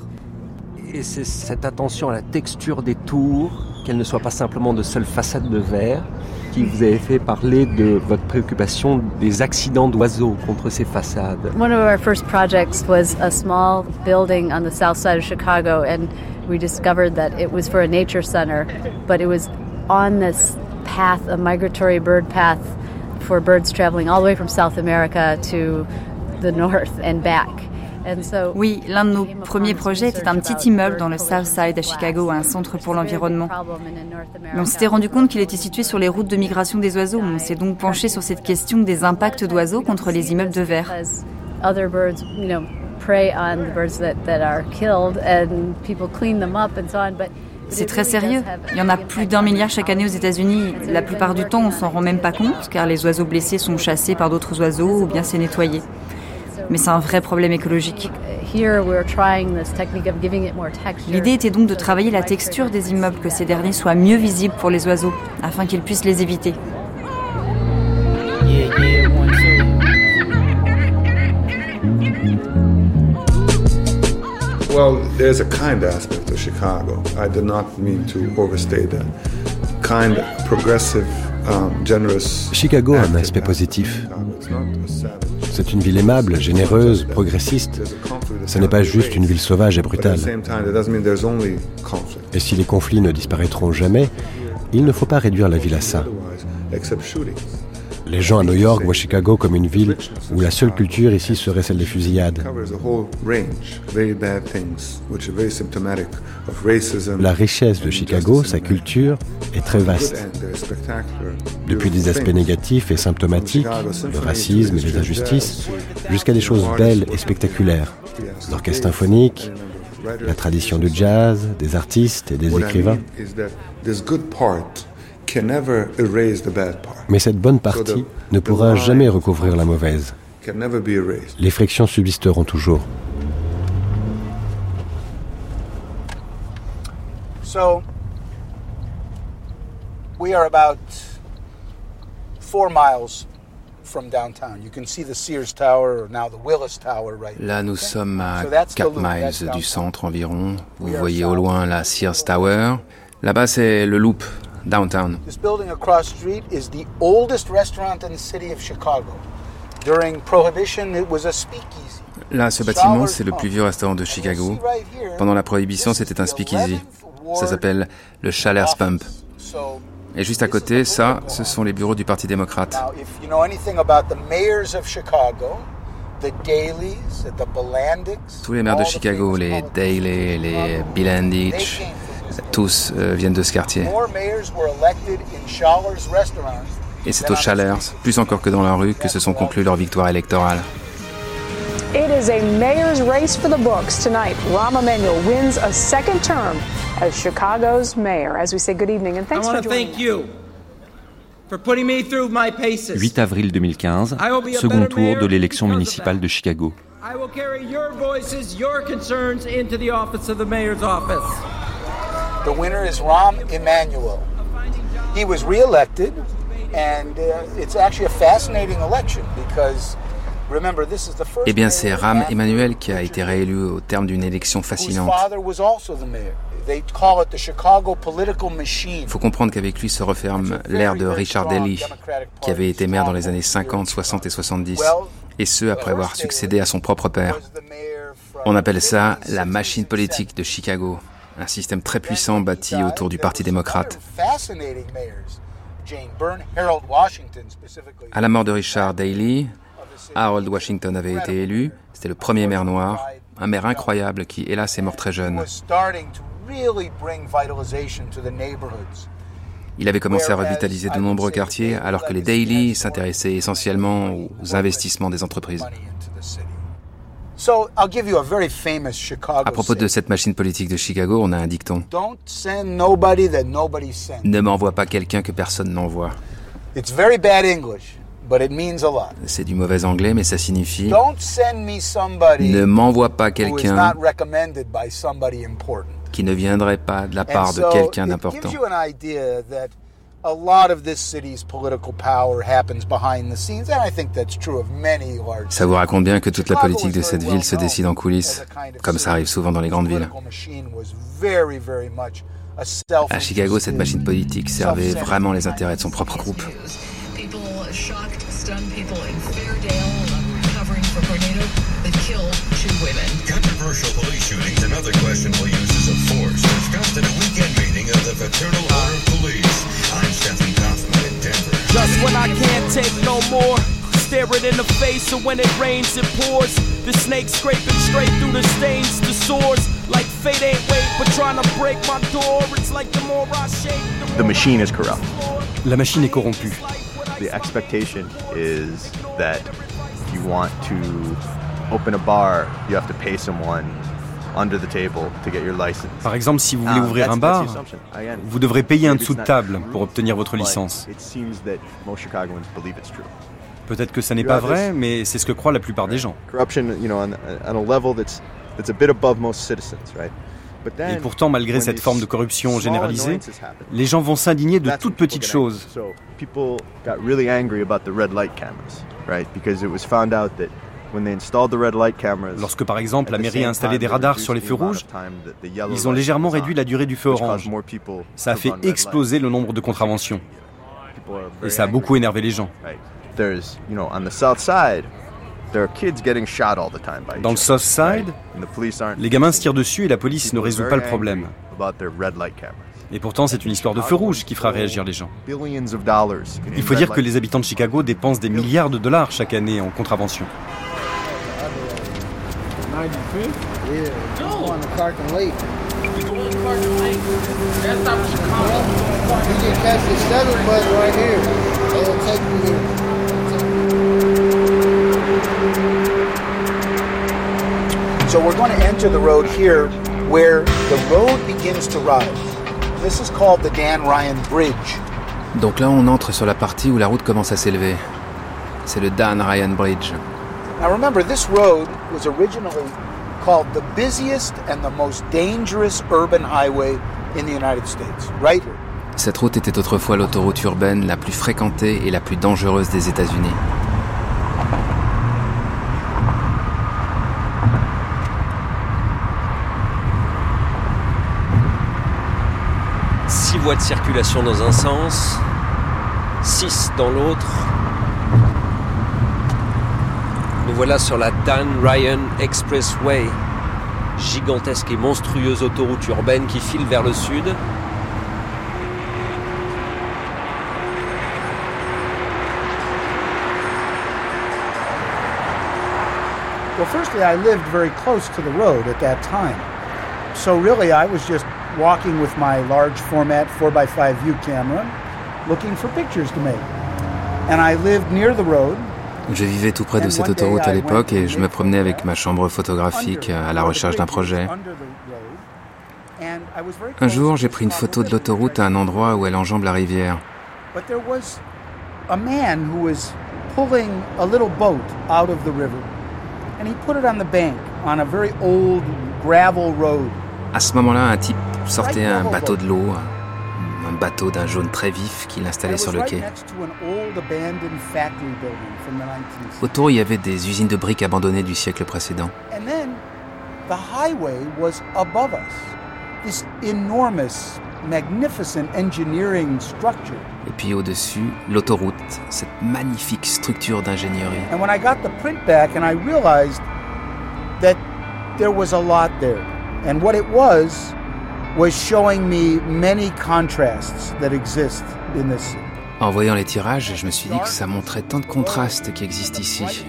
Et c'est cette attention à la texture des tours, qu'elles ne soient pas simplement de seules façades de verre, qui vous avez fait parler de votre préoccupation des accidents d'oiseaux contre ces façades. One of our first projects was a small building on the south side of Chicago, and we discovered that it was for a nature center, but it was on this path, a migratory bird path for birds traveling all the way from South America to the north and back. Oui, l'un de nos premiers projets était un petit immeuble dans le South Side à Chicago, un centre pour l'environnement. Mais on s'était rendu compte qu'il était situé sur les routes de migration des oiseaux. On s'est donc penché sur cette question des impacts d'oiseaux contre les immeubles de verre. C'est très sérieux. Il y en a plus d'un milliard chaque année aux États-Unis. La plupart du temps, on s'en rend même pas compte, car les oiseaux blessés sont chassés par d'autres oiseaux ou bien c'est nettoyé. Mais c'est un vrai problème écologique. L'idée était donc de travailler la texture des immeubles, que ces derniers soient mieux visibles pour les oiseaux, afin qu'ils puissent les éviter. Well, there's a kind aspect of Chicago. I did not mean to overstate that. Kind, progressive, um, generous. Chicago a un aspect positif. C'est une ville aimable, généreuse, progressiste. Ce n'est pas juste une ville sauvage et brutale. Et si les conflits ne disparaîtront jamais, il ne faut pas réduire la ville à ça. Les gens à New York voient Chicago comme une ville où la seule culture ici serait celle des fusillades. La richesse de Chicago, sa culture, est très vaste. Depuis des aspects négatifs et symptomatiques, le racisme et les injustices, jusqu'à des choses belles et spectaculaires. L'orchestre symphonique, la tradition du jazz, des artistes et des écrivains. Mais cette bonne partie ne pourra jamais recouvrir la mauvaise. Les frictions subsisteront toujours. So, we are about four miles from downtown. You can see the Sears Tower, or now the Willis Tower, right Là, nous sommes à 4 miles du centre environ. Vous voyez au loin la Sears Tower. Là-bas, c'est le Loop, downtown. This building across street is the oldest restaurant in the city of Chicago. During Prohibition, it was a speakeasy. Là, ce bâtiment, c'est le plus vieux restaurant de Chicago. Pendant la Prohibition, c'était un speakeasy. Ça s'appelle le Chalers Pump. Et juste à côté, ça, ce sont les bureaux du Parti démocrate. Tous les maires de Chicago, les Daley, les Bilandich, tous euh, viennent de ce quartier. Et c'est au Chalers, plus encore que dans la rue, que se sont conclues leurs victoires électorales. It is a mayor's race for the books tonight. Rahm Emanuel wins a second term as Chicago's mayor. As we say good evening and thanks I for joining thank you for putting me through my paces. 8 avril 2015, second tour de l'élection municipale de Chicago. I will carry your voices, your concerns into the office of the mayor's office. The winner is Rahm Emanuel. He was reelected, and uh, it's actually a fascinating election because Eh bien, c'est Ram Emmanuel qui a été réélu au terme d'une élection fascinante. Il faut comprendre qu'avec lui se referme l'ère de Richard Daley, qui avait été maire dans les années 50, 60 et 70, et ce après avoir succédé à son propre père. On appelle ça la machine politique de Chicago, un système très puissant bâti autour du Parti démocrate. À la mort de Richard Daley, Harold Washington avait été élu. C'était le premier maire noir, un maire incroyable qui, hélas, est mort très jeune. Il avait commencé à revitaliser de nombreux quartiers alors que les Daily s'intéressaient essentiellement aux investissements des entreprises. À propos de cette machine politique de Chicago, on a un dicton. Ne m'envoie pas quelqu'un que personne n'envoie. C'est du mauvais anglais, mais ça signifie ne m'envoie pas quelqu'un qui ne viendrait pas de la part de quelqu'un d'important. Ça vous raconte bien que toute la politique de cette ville se décide en coulisses, comme ça arrive souvent dans les grandes villes. À Chicago, cette machine politique servait vraiment les intérêts de son propre groupe. stunned people in Fairdale, covering for tornado that killed two women. Controversial police shootings and other questionable uses of force discussed at a weekend meeting of the Fraternal Order of Police. I'm Stephen Kaufman in Denver. Just when I can't take no more. Stare it in the face, so when it rains, it pours. The snake scraping straight through the stains, the sores. Like fate ain't wait, but trying to break my door. It's like the more I shake, the, the machine is corrupt. La machine est corrompue. the expectation is that if you want to open a bar, you have to pay someone under the table to get your license. Par exemple, si vous voulez um, ouvrir un bar, vous devrez payer un dessous de table pour obtenir votre licence. Peut-être que ça n'est pas vrai, mais c'est ce que croient la plupart des gens. Corruption, you know, on, on a level that's that's a bit above most citizens, right? Et pourtant, malgré cette forme de corruption généralisée, les gens vont s'indigner de toutes petites choses. Lorsque par exemple la mairie a installé des radars sur les feux rouges, ils ont légèrement réduit la durée du feu orange. Ça a fait exploser le nombre de contraventions. Et ça a beaucoup énervé les gens. Dans le South Side, les gamins se tirent dessus et la police ne résout pas le problème. Et pourtant, c'est une histoire de feu rouge qui fera réagir les gens. Il faut dire que les habitants de Chicago dépensent des milliards de dollars chaque année en contravention. So we're going to enter the road here where the road begins to rise. This is called the Dan Ryan Bridge. Donc là, on entre sur la partie où la route commence à s'élever. C'est le Dan Ryan Bridge. Now remember, this road was originally called the busiest and the most dangerous urban highway in the United States, right? Cette route était autrefois l'autoroute urbaine la plus fréquentée et la plus dangereuse des États-Unis. voies de circulation dans un sens, 6 dans l'autre. Nous voilà sur la Dan Ryan Expressway, gigantesque et monstrueuse autoroute urbaine qui file vers le sud. Well, firstly, I lived very close to the road at that time. So really, I was just walking with my large format 4x5 view camera, looking for pictures to make. And I lived near the road. Je vivais tout près de cette autoroute à l'époque et je me promenais avec ma chambre photographique à la recherche d'un projet. Un jour, j'ai pris une photo de l'autoroute à un endroit où elle enjambe la rivière. But there was a man who was pulling a little boat out of the river. And he put it on the bank on a very old gravel road. À ce moment-là, un type sortait un bateau de l'eau, un bateau d'un jaune très vif qu'il installait sur le quai. Autour, il y avait des usines de briques abandonnées du siècle précédent. Et puis au-dessus, l'autoroute, cette magnifique structure d'ingénierie. And when I got the print back and I realized that there was a lot there. And what it was was showing me many contrasts that exist in this. En voyant les tirages, je me suis dit que ça montrait tant de contrastes qui existent ici.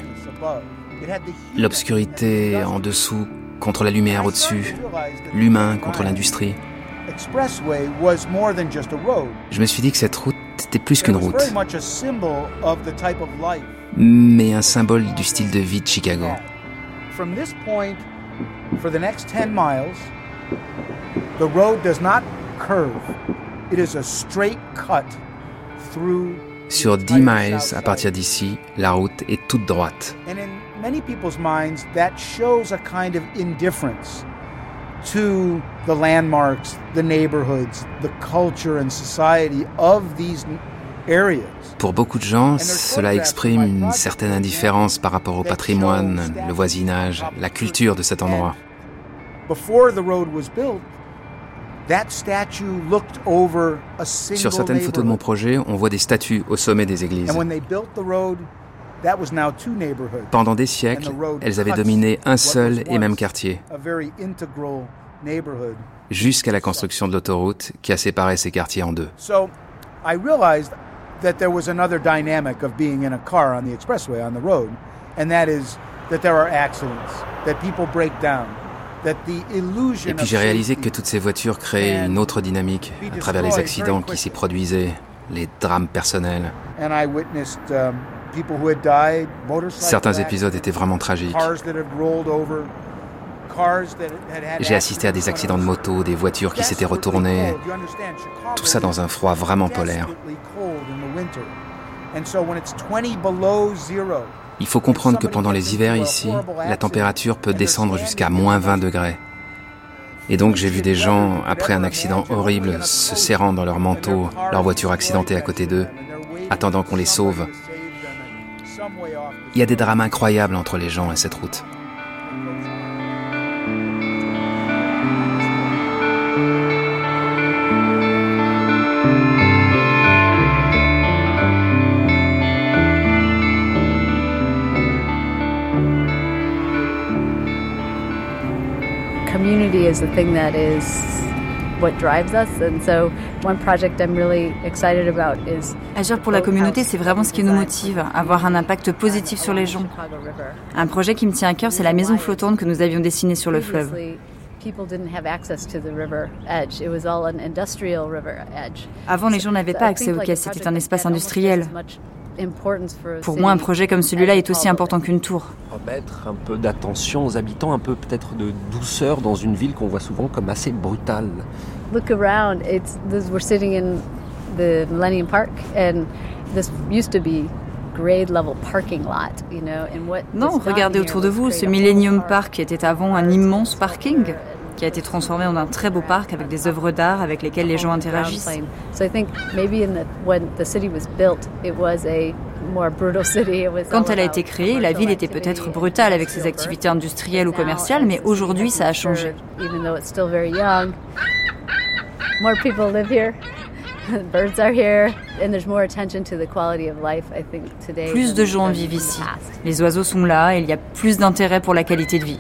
L'obscurité en dessous contre la lumière au-dessus, l'humain contre l'industrie. Je me suis dit que cette route était plus qu'une route, mais un symbole du style de vie de Chicago. The next 10 miles, the road does not curve. It is a straight cut through Sur 10 miles à partir d'ici, la route est toute droite. And in many people's minds, that shows a kind of indifference to the landmarks, the neighborhoods, the culture and society of these areas. Pour beaucoup de gens, cela exprime une certaine indifférence par rapport au patrimoine, le voisinage, la culture de cet endroit. Sur certaines photos de mon projet, on voit des statues au sommet des églises. Pendant des siècles, elles avaient dominé un seul et même quartier, jusqu'à la construction de l'autoroute qui a séparé ces quartiers en deux. that there was another dynamic of being in a car on the expressway on the road, and that is that there are accidents, that people break down. Et puis j'ai réalisé que toutes ces voitures créaient une autre dynamique à travers les accidents qui s'y produisaient, les drames personnels. Um, Certains épisodes étaient vraiment tragiques. J'ai assisté à des accidents de moto, des voitures qui s'étaient retournées. Tout ça dans un froid vraiment polaire. Il faut comprendre que pendant les hivers ici, la température peut descendre jusqu'à moins 20 degrés. Et donc j'ai vu des gens, après un accident horrible, se serrant dans leur manteau, leur voiture accidentée à côté d'eux, attendant qu'on les sauve. Il y a des drames incroyables entre les gens et cette route. Community is the thing that is what drives us. And so one project I'm really excited about is Agir pour la communauté, c'est vraiment ce qui nous motive, avoir un impact positif sur les gens. Un projet qui me tient à cœur, c'est la maison flottante que nous avions dessinée sur le fleuve. Avant, les gens n'avaient pas accès au quai, c'était un espace industriel. Pour moi, un projet comme celui-là est aussi important qu'une tour. Mettre un peu d'attention aux habitants, un peu peut-être de douceur dans une ville qu'on voit souvent comme assez brutale. Look around. It's this, we're sitting in the Millennium Park, and this used to be grade level parking lot, you know. And what non, regardez autour de vous. Ce Millennium Park était avant un immense parking qui a été transformé en un très beau parc avec des œuvres d'art avec lesquelles les gens interagissent. Quand elle a été créée, la ville était peut-être brutale avec ses activités industrielles ou commerciales, mais aujourd'hui ça a changé. Plus de gens vivent ici. Les oiseaux sont là et il y a plus d'intérêt pour la qualité de vie.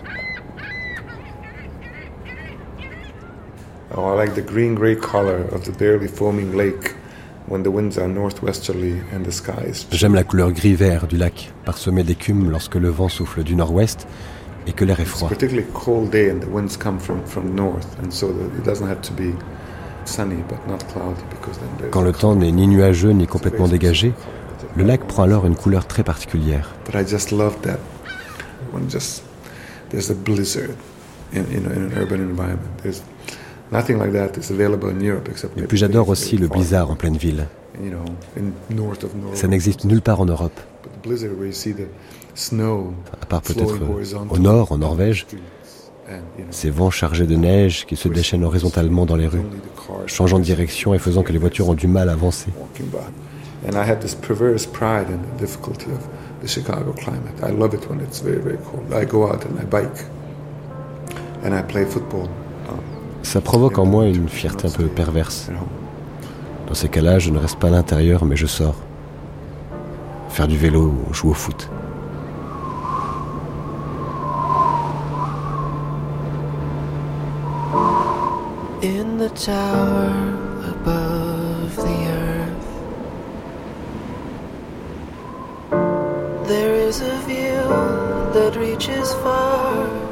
Oh, I like the green gray color of the barely foaming lake when the winds are northwesterly and the sky is J'aime la couleur gris-vert du lac, parsemé d'écume lorsque le vent souffle du nord-ouest et que l'air est froid. It's a particularly cold day and the winds come from from north and so it doesn't have to be sunny but not cloudy because then there's Quand le temps n'est ni nuageux ni complètement dégagé, le lac prend alors une couleur très particulière. But I just love that when just there's a blizzard in, in, in an urban environment. There's et puis j'adore aussi le blizzard en pleine ville. Ça n'existe nulle part en Europe. À part peut-être au nord, en Norvège. Ces vents chargés de neige qui se déchaînent horizontalement dans les rues, changeant de direction et faisant que les voitures ont du mal à avancer. And I had this perverse pride in the difficulty of the Chicago Ça provoque en moi une fierté un peu perverse. Dans ces cas-là, je ne reste pas à l'intérieur, mais je sors. Faire du vélo ou jouer au foot. In the tower above the earth, there is a view that reaches far.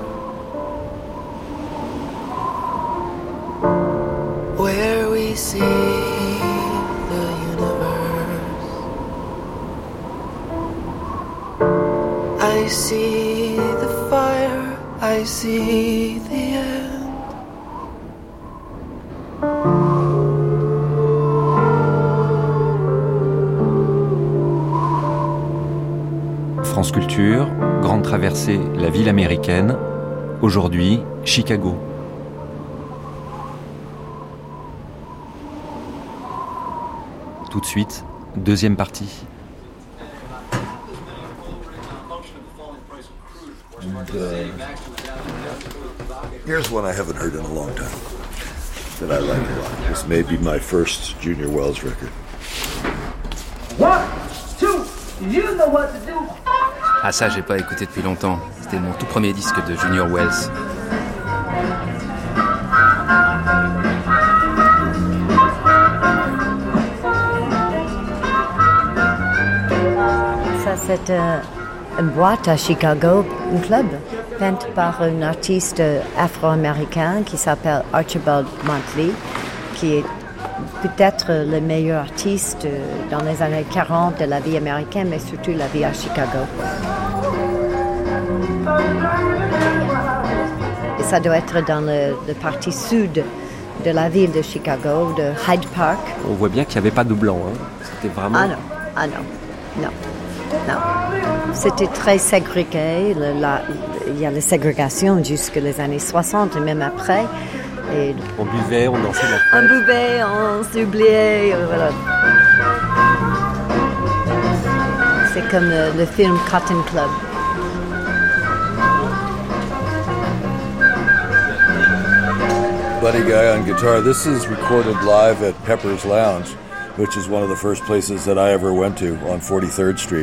France Culture, Grande Traversée, la ville américaine. Aujourd'hui, Chicago. Tout de suite, deuxième partie. Here's one I haven't heard in a long time that I like a lot. This may be my first Junior Wells record. One, two, you know what to do. Ah ça, j'ai pas écouté depuis longtemps. C'était mon tout premier disque de Junior Wells. C'est euh, une boîte à Chicago, un club, peinte par un artiste afro-américain qui s'appelle Archibald Montley, qui est peut-être le meilleur artiste dans les années 40 de la vie américaine, mais surtout la vie à Chicago. Et ça doit être dans le, partie sud de la ville de Chicago, de Hyde Park. On voit bien qu'il n'y avait pas de blanc. Hein. C'était vraiment. Ah non, ah non, non. Non. C'était très ségrégé. il y a la ségrégation jusque les années 60 et même après. Et on buvait, on dansait la fête. On buvait, on s'oubliait, voilà. C'est comme le, le film Cotton Club. Buddy Guy on guitar. This is recorded live at Pepper's Lounge.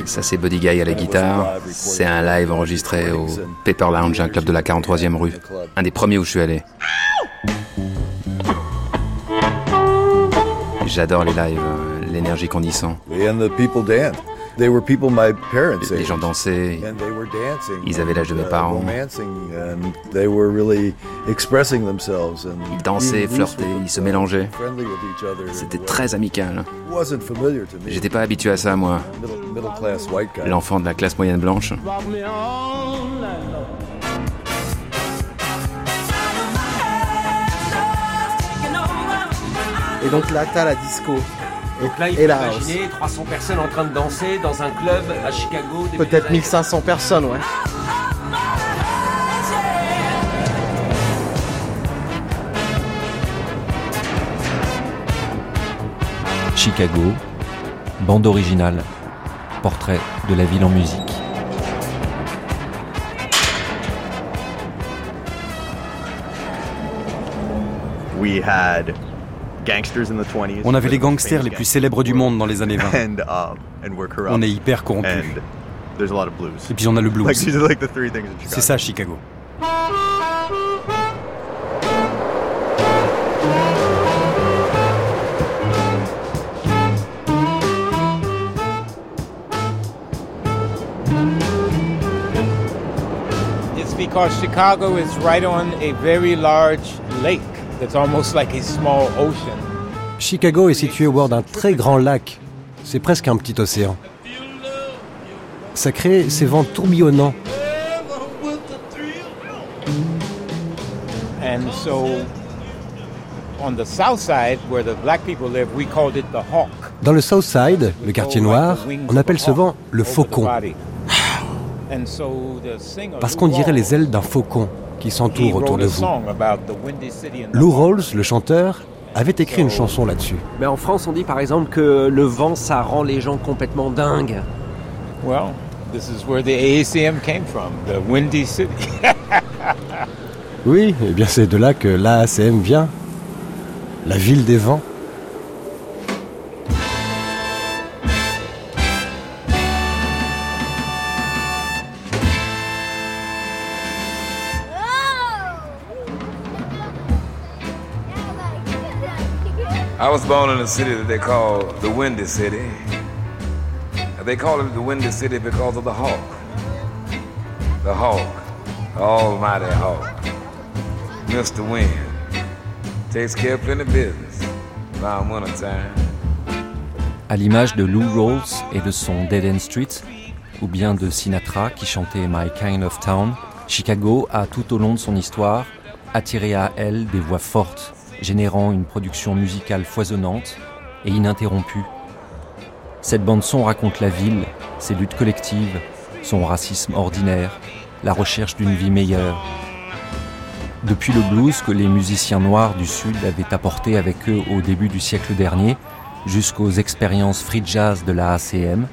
Ça c'est Buddy Guy à la guitare. C'est un live enregistré au Paper Lounge, un club de la 43e rue. Un des premiers où je suis allé. J'adore les lives, euh, l'énergie qu'on y sent. Les gens dansaient, ils avaient l'âge de mes parents. Ils dansaient, flirtaient, ils se mélangeaient. C'était très amical. J'étais pas habitué à ça, moi. L'enfant de la classe moyenne blanche. Et donc là, t'as la disco. Donc là, il faut imaginer 300 personnes en train de danser dans un club à Chicago. Peut-être 1500 personnes, ouais. Chicago, bande originale, portrait de la ville en musique. We had on avait les gangsters les plus célèbres du monde dans les années 20. Um, on est hyper corrompus. Et puis on a le blues. C'est ça Chicago. It's because Chicago is right on a very large lake. Chicago est situé au bord d'un très grand lac. C'est presque un petit océan. Ça crée ces vents tourbillonnants. Dans le South Side, le quartier noir, on appelle ce vent le faucon. Parce qu'on dirait les ailes d'un faucon qui s'entourent autour de vous. Lou Rawls, le chanteur, avait écrit une chanson là-dessus. Mais en France, on dit par exemple que le vent, ça rend les gens complètement dingues. Well, this is where the AACM came from, the Windy City. oui, eh bien c'est de là que l'AACM vient, la ville des vents. I was born in a city that they call the Windy City. They call it the Windy City because of the hawk. The hawk, the almighty hawk. Mr. Wind takes care of plenty business around time. À l'image de Lou Rawls et de son Dead End Street, ou bien de Sinatra qui chantait My Kind of Town, Chicago a tout au long de son histoire attiré à elle des voix fortes générant une production musicale foisonnante et ininterrompue. Cette bande-son raconte la ville, ses luttes collectives, son racisme ordinaire, la recherche d'une vie meilleure. Depuis le blues que les musiciens noirs du Sud avaient apporté avec eux au début du siècle dernier, jusqu'aux expériences free jazz de la ACM,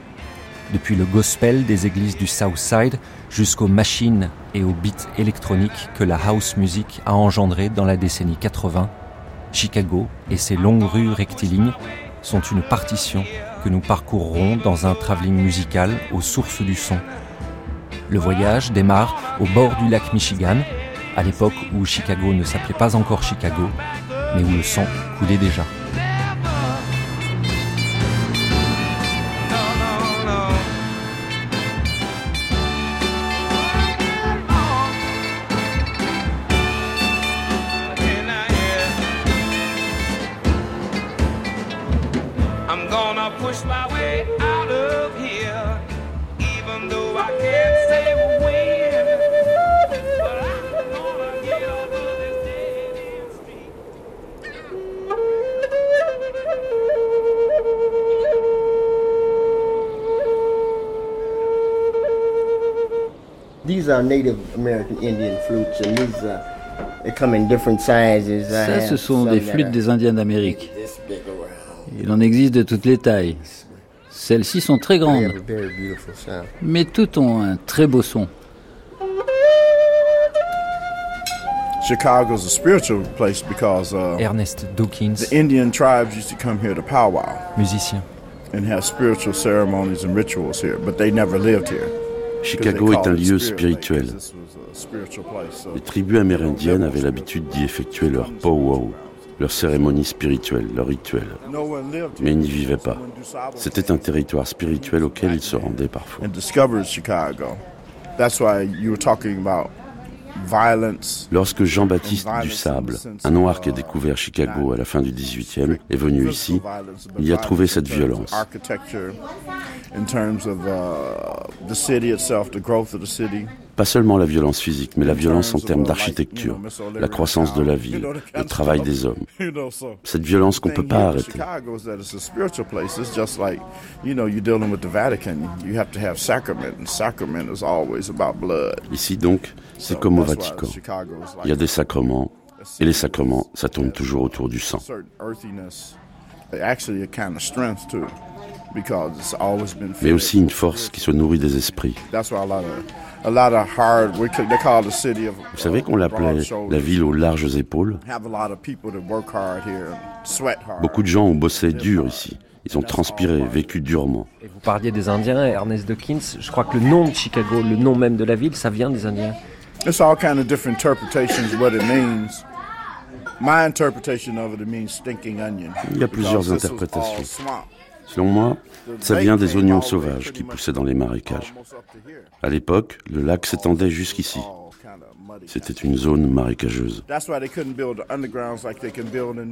depuis le gospel des églises du South Side jusqu'aux machines et aux beats électroniques que la house music a engendré dans la décennie 80, Chicago et ses longues rues rectilignes sont une partition que nous parcourrons dans un travelling musical aux sources du son. Le voyage démarre au bord du lac Michigan, à l'époque où Chicago ne s'appelait pas encore Chicago, mais où le sang coulait déjà. Ça, ce sont des flûtes des Indiens d'Amérique. Il en existe de toutes les tailles. Celles-ci sont très grandes, mais toutes ont un très beau son. Chicago's a spiritual place because uh, Ernest Dawkins, the Indian tribes used to come here to powwow musicien. and have spiritual ceremonies and rituals here, but they never lived here. Chicago est un lieu spirituel. Les tribus amérindiennes avaient l'habitude d'y effectuer leur powwow, leurs cérémonies spirituelles, leurs rituels. Mais ils n'y vivaient pas. C'était un territoire spirituel auquel ils se rendaient parfois. Lorsque Jean-Baptiste Dussable, un noir qui a découvert Chicago à la fin du 18e, est venu ici, il y a trouvé cette violence. Architecture, in terms of uh, the city itself, the growth of the city. Pas seulement la violence physique, mais la violence en termes d'architecture, la croissance de la ville, le travail des hommes. Cette violence qu'on ne peut pas arrêter. Ici donc, c'est comme au Vatican. Il y a des sacrements, et les sacrements, ça tourne toujours autour du sang. Mais aussi une force qui se nourrit des esprits. That's why a lot of a lot of hard. We could, they call it the city of. Vous savez qu'on l'appelait la ville aux larges épaules? Have a lot of people that work hard here and sweat hard. Beaucoup de gens ont bossé dur ici. Ils ont transpiré, vécu durement. Vous parliez des Indiens, Ernest Dawkins. Je crois que le nom de Chicago, le nom même de la ville, ça vient des Indiens. It's all kind of different interpretations of what it means. My interpretation of it, it means stinking onion. Il y a plusieurs interprétations. Selon moi, ça vient des oignons sauvages qui poussaient dans les marécages. À l'époque, le lac s'étendait jusqu'ici. C'était une zone marécageuse.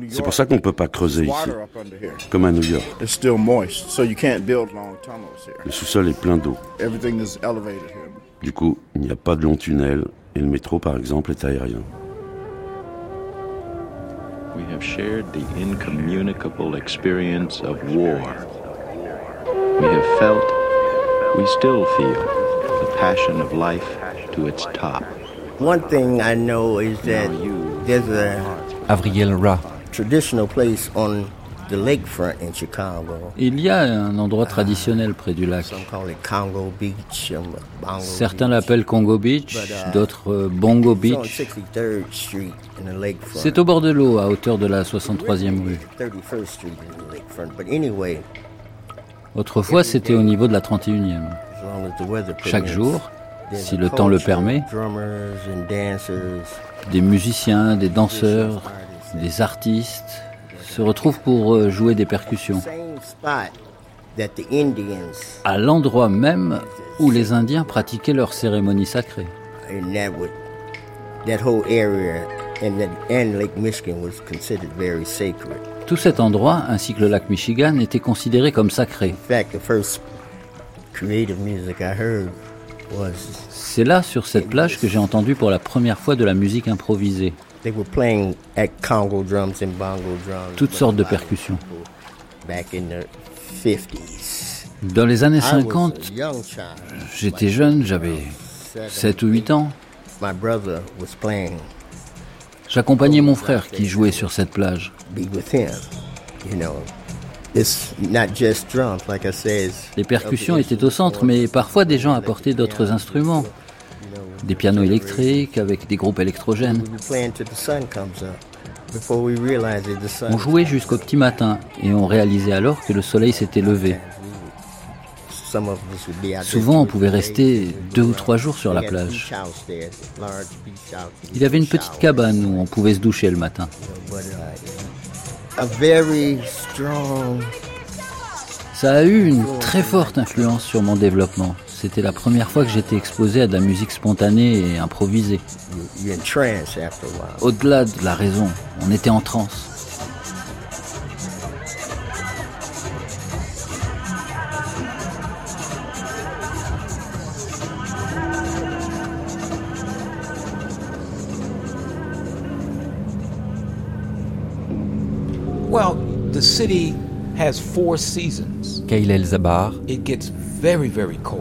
C'est pour ça qu'on ne peut pas creuser ici, comme à New York. Le sous-sol est plein d'eau. Du coup, il n'y a pas de long tunnel et le métro, par exemple, est aérien. We have shared the incommunicable experience of war. We have felt, we still feel, the passion of life to its top. One thing I know is that there's a Avriel Ra, traditional place on the lakefront in Chicago. Il y a un endroit traditionnel près du lac. Some call it Congo Beach, um, Certains l'appellent Congo Beach, d'autres euh, Bongo Beach. Beach. It's on 63rd Street in the lakefront. C'est au bord de l'eau, à hauteur de la 63e rue. 31st Street in the lakefront. But anyway, Autrefois, c'était au niveau de la 31e. as long as the weather Chaque jour, si le temps le permet, des musiciens, des danseurs, des artistes se retrouvent pour euh, jouer des percussions. À l'endroit même où les Indiens pratiquaient leurs cérémonies sacrées. Tout cet endroit, ainsi que le lac Michigan, était considéré comme sacré. C'est là, sur cette plage, que j'ai entendu pour la première fois de la musique improvisée. They were playing at Congo drums and bongo drums. Toutes sortes de percussions. Back in the 50s. Dans les années I was 50, a young child. j'étais jeune, j'avais 7 ou 8 ans. My brother was playing J'accompagnais mon frère qui jouait sur cette plage. be with him. You know, it's not just drums, like I said. Les percussions étaient au centre, mais parfois des gens apportaient d'autres instruments. Des pianos électriques avec des groupes électrogènes. On jouait jusqu'au petit matin et on réalisait alors que le soleil s'était levé. Souvent, on pouvait rester deux ou trois jours sur la plage. Il y avait une petite cabane où on pouvait se doucher le matin. Uh, Ça a eu une très forte influence sur mon développement. C'était la première fois que j'étais exposé à de la musique spontanée et improvisée. Au-delà de la raison, on était en transe. Well, the city has four seasons. El Zabar, It gets.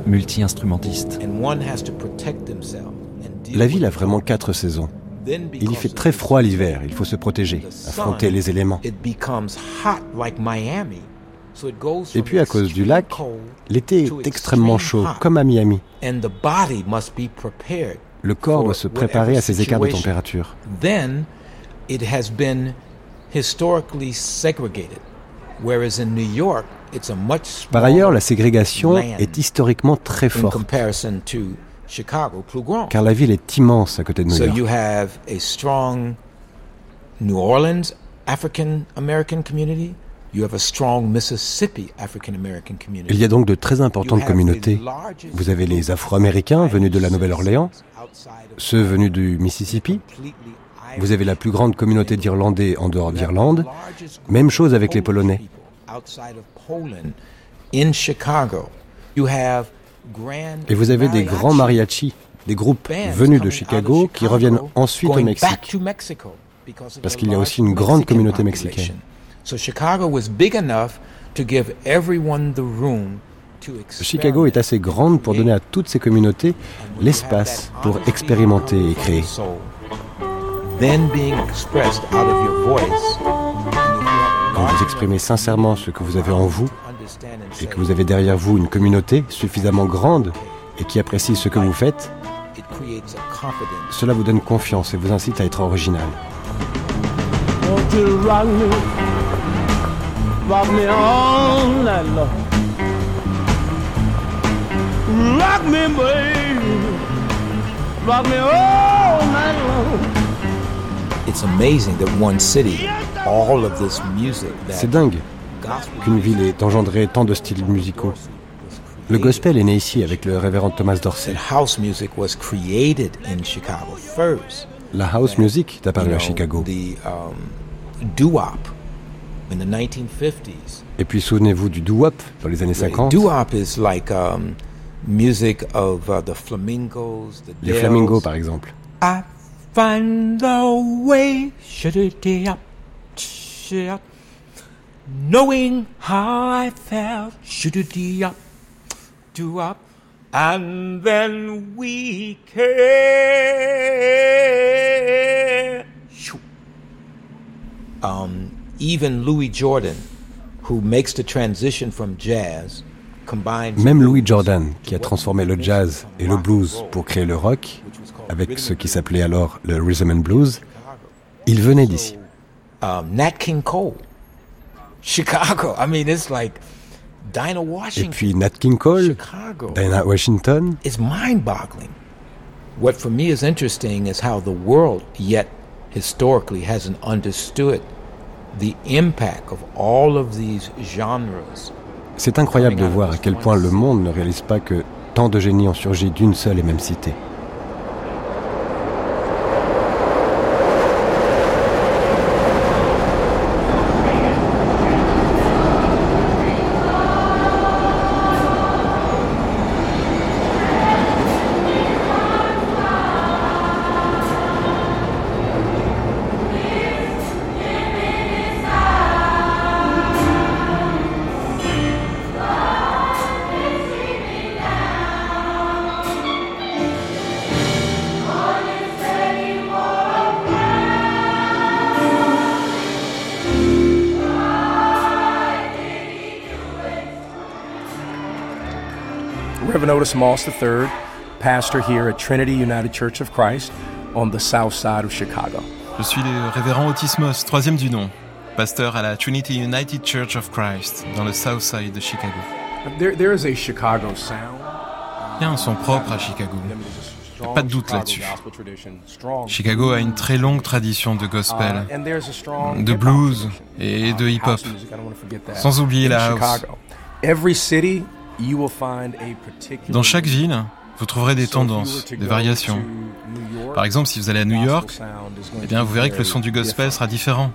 Multi-instrumentiste. And one has to protect themselves. and deal La ville a it. vraiment quatre saisons. Then Il y fait très the froid l'hiver, il faut se protéger, affronter les éléments. It becomes hot like Miami. Et puis à cause du lac, l'été est extrêmement chaud, comme à Miami. Le corps doit se préparer à ces écarts de température. Par ailleurs, la ségrégation est historiquement très forte, car la ville est immense à côté de New York. New Orleans African American community, il y a donc de très importantes communautés. Vous avez les Afro-Américains venus de la Nouvelle-Orléans, ceux venus du Mississippi. Vous avez la plus grande communauté d'Irlandais en dehors d'Irlande. Même chose avec les Polonais. Et vous avez des grands mariachis, des groupes venus de Chicago qui reviennent ensuite au Mexique. Parce qu'il y a aussi une grande communauté mexicaine. Chicago est assez grande pour donner à toutes ces communautés l'espace pour expérimenter et créer. Exprimez sincèrement ce que vous avez en vous et que vous avez derrière vous une communauté suffisamment grande et qui apprécie ce que vous faites, cela vous donne confiance et vous incite à être original. It's amazing that one city, all of this music. C'est dingue qu'une ville ait engendré tant de styles musicaux. Le gospel est né ici avec le révérend Thomas Dorsey. House music was created in Chicago first. La house music est apparue à Chicago. The um, et puis souvenez-vous du doo-wop dans les années 50. Doo-wop is like um, music of uh, the flamingos, the les flamingos par exemple. I find the way, knowing how I felt, doo-wop, and then we care. Um, même Louis Jordan, qui a transformé le jazz et le blues pour créer le rock, avec ce qui s'appelait alors le rhythm and blues, il venait d'ici. Um, Nat King Cole, Chicago. I mean, it's like Dinah Washington. Et puis Nat King Cole, Dinah Washington. It's mind-boggling. What for me is interesting is how the world yet historically hasn't understood c'est incroyable de voir à quel point le monde ne réalise pas que tant de génies ont surgi d'une seule et même cité. III, pastor here at Trinity United Church of Christ on the south side of Chicago. Je suis le révérend Otis Moss, troisième du nom, pasteur à la Trinity United Church of Christ dans le south side de Chicago. There, there is a Chicago sound. Il y a un son propre à Chicago. Il n'y a pas de doute là-dessus. Chicago a une très longue tradition de gospel, de blues et de hip-hop, sans oublier la house. Dans chaque ville, vous trouverez des tendances, des variations. Par exemple, si vous allez à New York, eh bien, vous verrez que le son du gospel sera différent.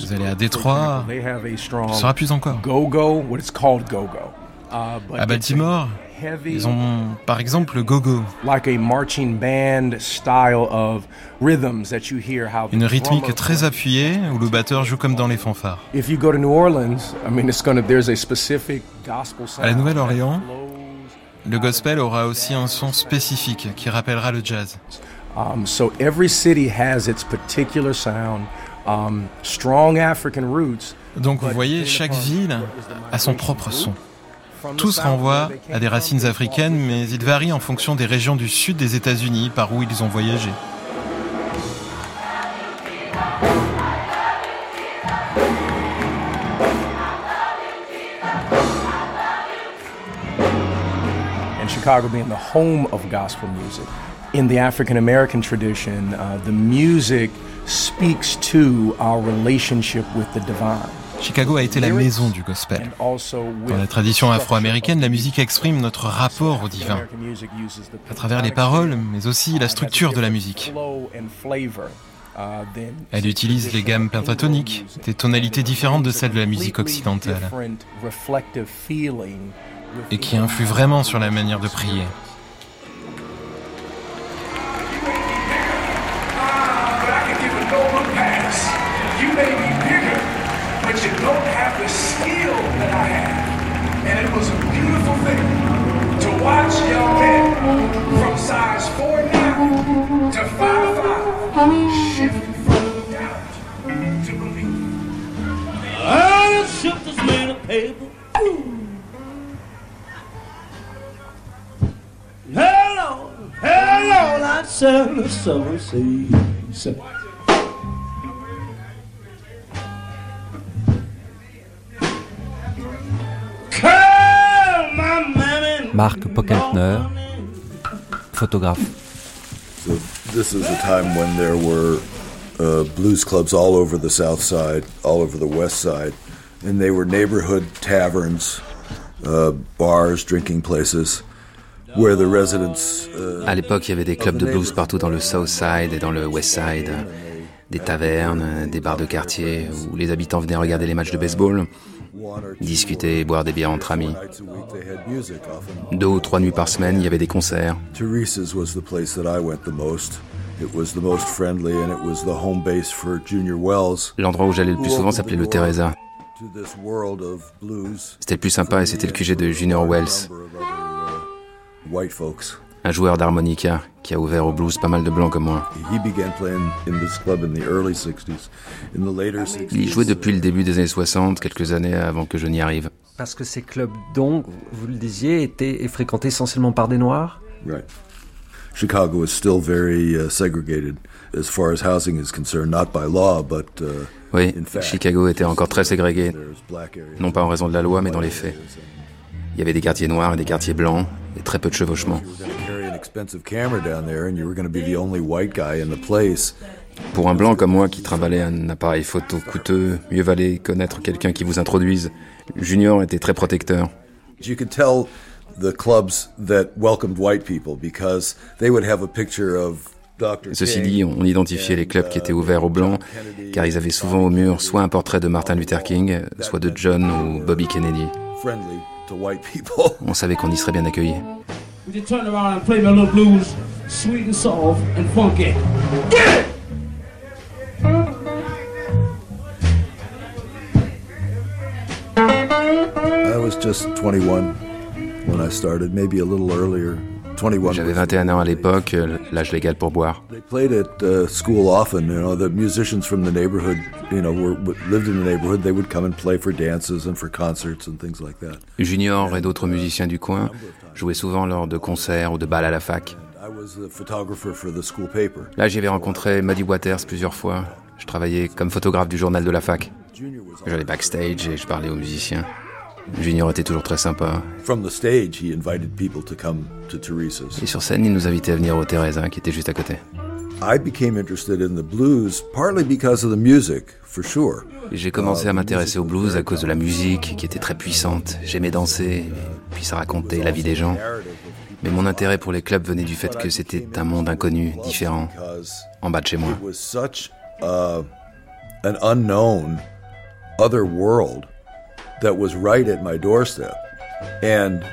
Vous allez à Détroit, ce sera plus encore. À Baltimore, ils ont par exemple le go-go. Une rythmique très appuyée où le batteur joue comme dans les fanfares. À la Nouvelle-Orléans, le gospel aura aussi un son spécifique qui rappellera le jazz. Um, so every city has its particular sound, um, strong African roots. Donc vous voyez, chaque ville a son propre son. Tous renvoient à des racines africaines, mais ils varient en fonction des régions du sud des États-Unis par où ils ont voyagé. And Chicago being the home of gospel music. In the African American tradition, uh, the music speaks to our relationship with the divine. Chicago a été la maison du gospel. Dans la tradition afro-américaine, la musique exprime notre rapport au divin, à travers les paroles, mais aussi la structure de la musique. Elle utilise les gammes pentatoniques, des tonalités différentes de celles de la musique occidentale, et qui influent vraiment sur la manière de prier. Watch young men from size 4 now to 5 5 shift from doubt to belief. All the shifters made of paper. Hello, hello, I said the summer seas. Mark Pockentner, photographe. So this is a time when there were uh, blues clubs all over the south side, all over the west side, and they were neighborhood taverns, uh, bars, drinking places. Where the residents, uh, à l'époque, il y avait des clubs de blues partout dans le South Side et dans le West Side, des tavernes, des bars de quartier où les habitants venaient regarder les matchs de baseball discuter et boire des bières entre amis. Deux ou trois nuits par semaine, il y avait des concerts. L'endroit où j'allais le plus souvent s'appelait le Teresa. C'était le plus sympa et c'était le QG de Junior Wells un joueur d'harmonica qui a ouvert au blues pas mal de blancs comme moi. Il jouait depuis le début des années 60, quelques années avant que je n'y arrive. Parce que ces clubs, donc, vous le disiez, étaient fréquentés essentiellement par des Noirs? Right. Chicago is still very uh, segregated as far as housing is concerned, not by law, but uh, oui, Chicago était encore très ségrégué, non pas en raison de la loi, mais dans les faits. Il y avait des quartiers noirs et des quartiers blancs, et très peu de Pour un blanc comme moi qui travaillait un appareil photo coûteux, mieux valait connaître quelqu'un qui vous introduise. Junior était très protecteur. Ceci dit, on identifiait les clubs qui étaient ouverts aux blancs, car ils avaient souvent au mur soit un portrait de Martin Luther King, soit de John ou Bobby Kennedy. On savait qu'on y serait bien accueillis. Would you turn around and play me a little blues, sweet and soft and funky? Get it! I was just 21 when I started, maybe a little earlier. J'avais 21 ans à l'époque, l'âge légal pour boire. They played at uh, school often. You know, the musicians from the neighborhood, you know, were, lived in the neighborhood. They would come and play for dances and for concerts and things like that. Junior et d'autres musiciens du coin jouaient souvent lors de concerts ou de balles à la fac. Là, j'y avais rencontré Muddy Waters plusieurs fois. Je travaillais comme photographe du journal de la fac. J'allais backstage et je parlais aux musiciens. Junior était toujours très sympa. Et sur scène, il nous invitait à venir au Teresa, qui était juste à côté. J'ai commencé à m'intéresser au blues à cause de la musique, qui était très puissante. J'aimais danser, puis ça racontait la vie des gens. Mais mon intérêt pour les clubs venait du fait que c'était un monde inconnu, différent, en bas de chez moi. that was right at my doorstep. And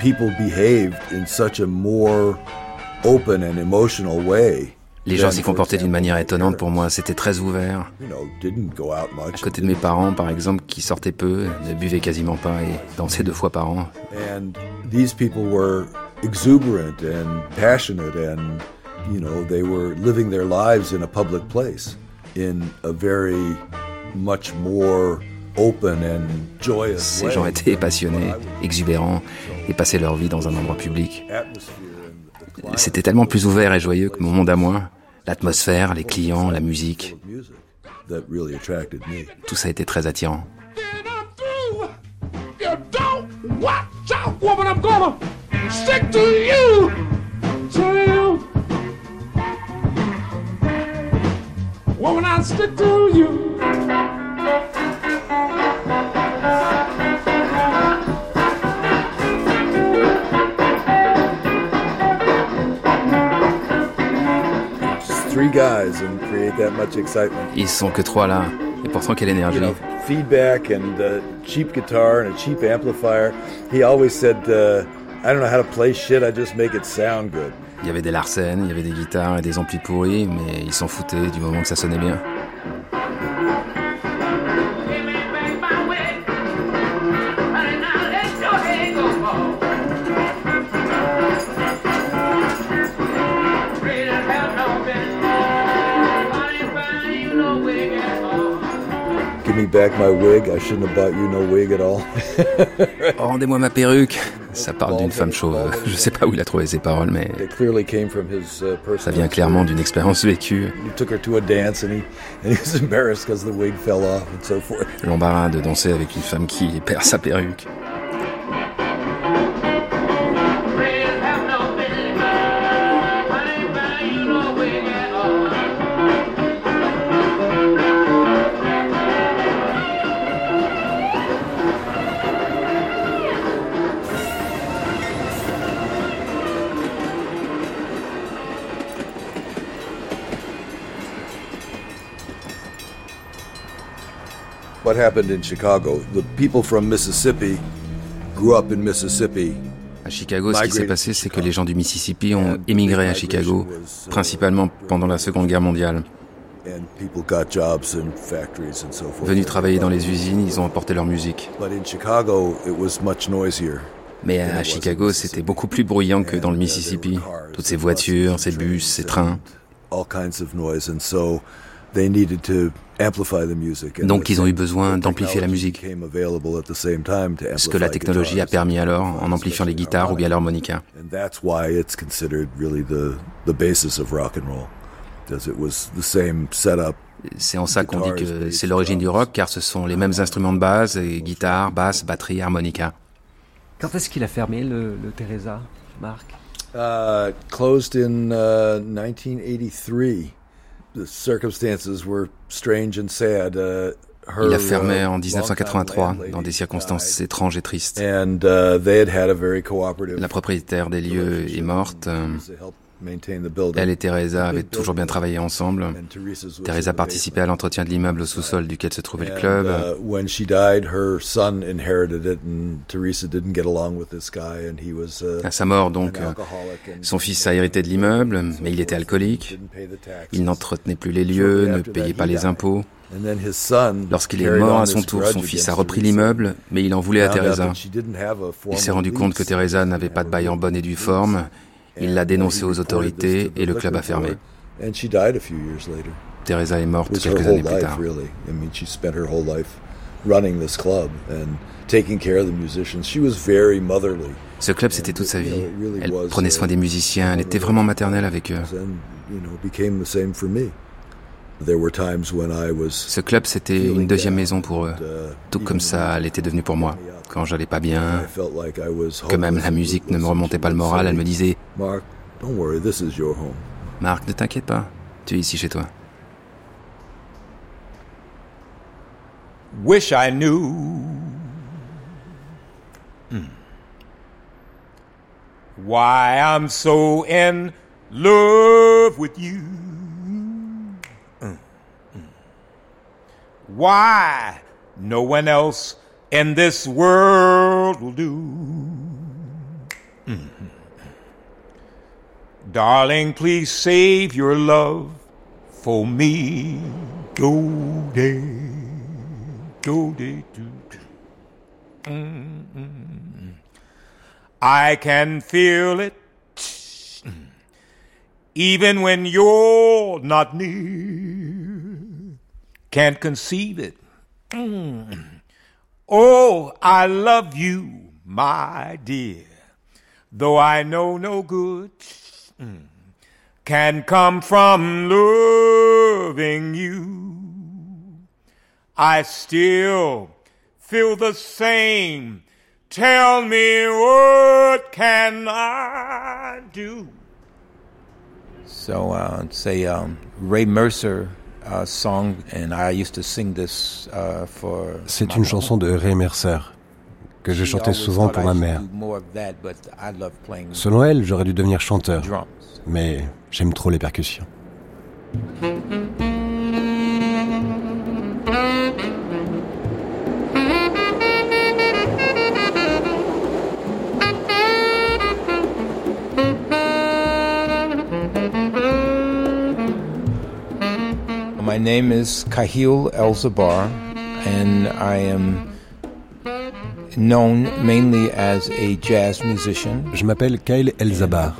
people behaved in such a more open and emotional way. Les gens s'y comportaient d'une manière étonnante pour moi, c'était très ouvert. À côté de mes parents, par exemple, qui sortaient peu, ne buvaient quasiment pas et dansaient deux fois par an. And these people were exuberant and passionate and you know, they were living their lives in a public place in a very much more open and joyous Ces gens étaient passionnés, exubérants et passaient leur vie dans un endroit public. C'était tellement plus ouvert et joyeux que mon monde à moi. L'atmosphère, les clients, la musique. Tout ça était très attirant. Ils sont que trois là, et pourtant quelle énergie. feedback and a cheap guitar and a cheap amplifier. He always said, uh, I don't know how to play shit, I just make it sound good. Il y avait des Larsen, il y avait des guitares et des amplis pourris, mais ils s'en foutaient du moment que ça sonnait bien. Back my wig. I shouldn't have bought you no wig at all. Oh, rendez-moi ma perruque. Ça parle d'une femme chauve. Je sais pas où il a trouvé ces paroles, mais uh, ça vient clairement d'une expérience vécue. L'embarras de danser avec une femme qui perd sa perruque. Happened in Chicago. The people from Mississippi grew up in Mississippi. À Chicago, ce qui s'est passé, c'est que les gens du Mississippi ont émigré à Chicago, principalement pendant la Seconde Guerre mondiale. Venus travailler dans les usines, ils ont apporté leur musique. Mais à Chicago, c'était beaucoup plus bruyant que dans le Mississippi. Toutes ces voitures, ces bus, ces trains. Donc ils ont eu besoin d'amplifier la musique. Ce que la technologie a permis alors en amplifiant les guitares ou bien l'harmonica. C'est en ça qu'on dit que c'est l'origine du rock, car ce sont les mêmes instruments de base, et guitare, basse, batterie, harmonica. Quand est-ce qu'il a fermé le, le Teresa, Marc? Uh, Closed in 1983. Uh, the circumstances were strange and sad. Uh, il a fermé en 1983 dans des circonstances étranges et tristes. And, uh, they had had a very La propriétaire des lieux est morte. Elle et Teresa avaient toujours bien travaillé ensemble. Teresa participait à l'entretien de l'immeuble au sous-sol duquel se trouvait le club. À sa mort, donc, son fils a hérité de l'immeuble, mais il était alcoolique. Il n'entretenait plus les lieux, ne payait pas les impôts. Lorsqu'il est mort à son tour, son fils a repris l'immeuble, mais il en voulait à Teresa. Il s'est rendu compte que Teresa n'avait pas de bail en bonne et due forme il l'a dénoncé aux autorités et le club a fermé. Teresa est morte quelques années plus tard. Ce club, c'était toute sa vie. Elle prenait soin des musiciens, elle était vraiment maternelle avec eux. Ce club, c'était une deuxième maison pour eux, tout comme ça elle était devenue pour moi. Quand j'allais pas bien, que même la musique ne me remontait pas le moral, elle me disait Marc, ne t'inquiète pas, tu es ici chez toi. Wish I knew hmm. why I'm so in love with you. Why no one else in this world will do. Mm-hmm. Darling, please save your love for me. Go day, go day, do. I can feel it even when you're not near. Can't conceive it. Mm. Oh, I love you, my dear, though I know no good mm, can come from loving you. I still feel the same. Tell me what can I do? So, uh, say um, Ray Mercer song, and I used to sing this for. C'est une chanson de Ray Mercer que je chantais souvent pour ma mère. Selon elle, j'aurais dû devenir chanteur, mais j'aime trop les percussions. My name is Kahil Elzabar, and I am known mainly as a jazz musician. Je m'appelle Kyle Elzabar.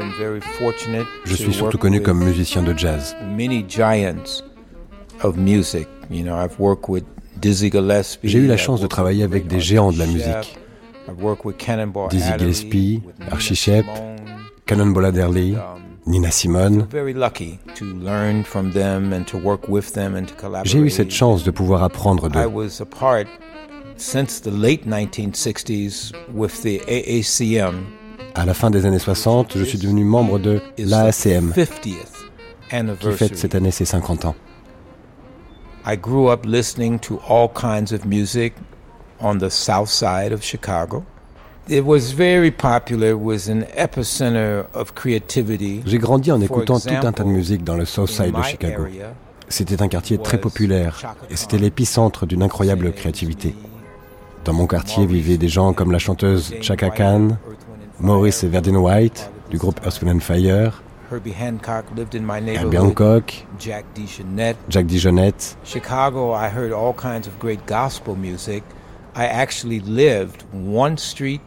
Je suis surtout connu comme musicien de jazz. Many giants of music. You know, I've worked with Dizzy Gillespie. J'ai eu la chance de travailler avec des géants de la musique. Dizzy Gillespie, Archie Shepp, Cannonball Adderley. Nina Simone. J'ai eu cette chance de pouvoir apprendre d'eux. À la fin des années 60, je suis devenu membre de l'AACM, qui fête cette année ses 50 ans. I grew up listening to all kinds of music on the south side of Chicago. J'ai grandi en écoutant tout un tas de musique dans le South Side de Chicago. C'était un quartier très populaire et c'était l'épicentre d'une incroyable créativité. Dans mon quartier vivaient des gens comme la chanteuse Chaka Khan, Maurice Verdin White du groupe Earth, Fire, Herbie Hancock, Jack DeJohnette. Chicago, I heard all kinds of great gospel music. I actually lived one street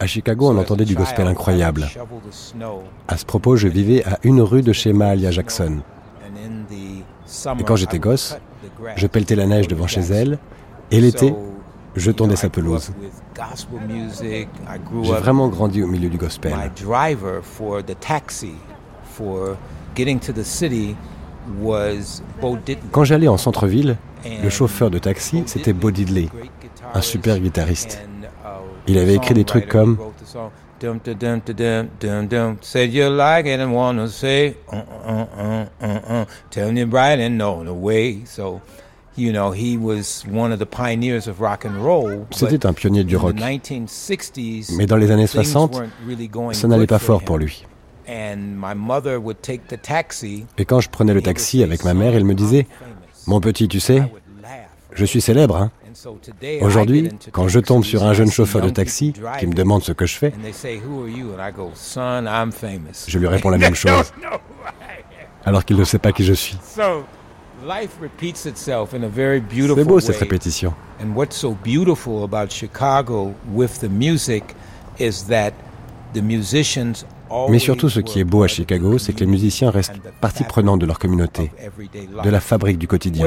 à Chicago, on entendait du gospel incroyable. À ce propos, je vivais à une rue de chez Mahalia Jackson. Et quand j'étais gosse, je pelletais la neige devant chez elle, et l'été, je tondais sa pelouse. J'ai vraiment grandi au milieu du gospel. Quand j'allais en centre-ville, le chauffeur de taxi, c'était Bo Diddley, un super guitariste. Il avait écrit des trucs comme Said you like it and wanna say, tell me bright and know the way. So, you know, he was one of the pioneers of rock and roll. C'était un pionnier du rock. Mais dans les années 60, ça n'allait pas fort pour lui. Et quand je prenais le taxi avec ma mère, elle me disait, mon petit, tu sais, je suis célèbre, hein Aujourd'hui, quand je tombe sur un jeune chauffeur de taxi qui me demande ce que je fais, je lui réponds la même chose, alors qu'il ne sait pas qui je suis. C'est beau cette répétition. Mais surtout, ce qui est beau à Chicago, c'est que les musiciens restent partie prenante de leur communauté, de la fabrique du quotidien.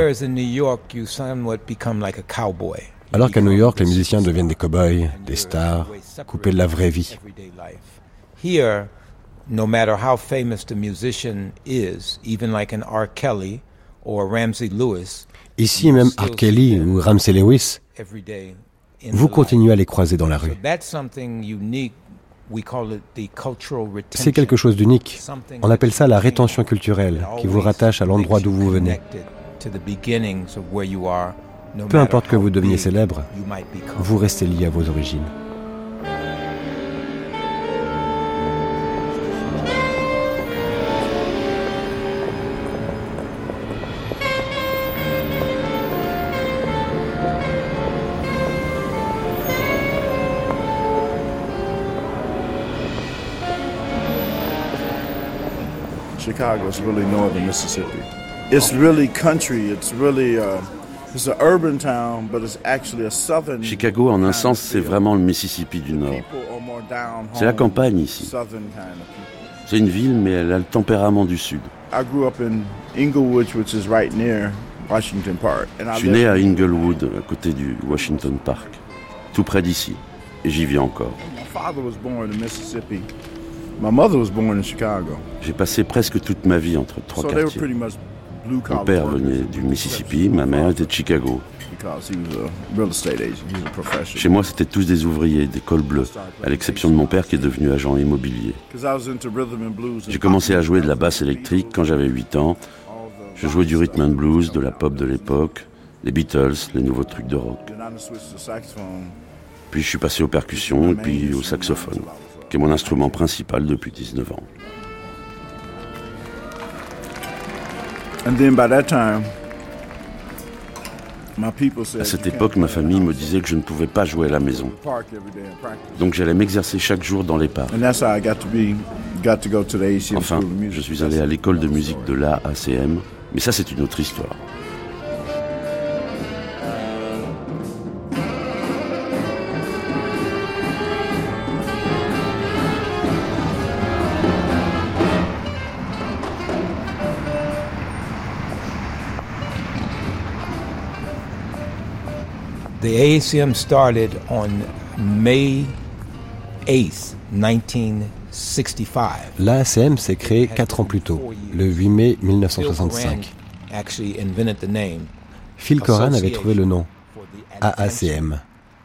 Alors qu'à New York, les musiciens deviennent des cow-boys, des stars, coupés de la vraie vie. no matter how famous the musician is, even like an R. Kelly or Ramsey Lewis, Ici, même R. Kelly ou Ramsey Lewis, vous continuez à les croiser dans la rue. C'est quelque chose d'unique. On appelle ça la rétention culturelle, qui vous rattache à l'endroit d'où vous venez. Peu importe que vous deveniez célèbre, vous restez lié à vos origines. Chicago is really northern Mississippi. It's really country. It's really uh, it's an urban town, but it's actually a southern. Chicago, en un sens, c'est vraiment le Mississippi du Nord. C'est la campagne ici. C'est une ville, mais elle a le tempérament du Sud. Je suis né à Inglewood, à côté du Washington Park, tout près d'ici, et j'y vis encore. J'ai passé presque toute ma vie entre trois quartiers. Mon père venait du Mississippi, ma mère était de Chicago. Chez moi, c'était tous des ouvriers, des cols bleus, à l'exception de mon père qui est devenu agent immobilier. J'ai commencé à jouer de la basse électrique quand j'avais 8 ans. Je jouais du rhythm and blues, de la pop de l'époque, les Beatles, les nouveaux trucs de rock. Puis je suis passé aux percussions et puis au saxophone, qui est mon instrument principal depuis 19 ans. À cette époque, ma famille me disait que je ne pouvais pas jouer à la maison. Donc j'allais m'exercer chaque jour dans les parcs. Enfin, je suis allé à l'école de musique de l'AACM, mais ça c'est une autre histoire. The AACM started on May 8 1965. L'AACM s'est créé quatre ans plus tôt, le 8 mai 1965. Phil Coran avait trouvé le nom, AACM,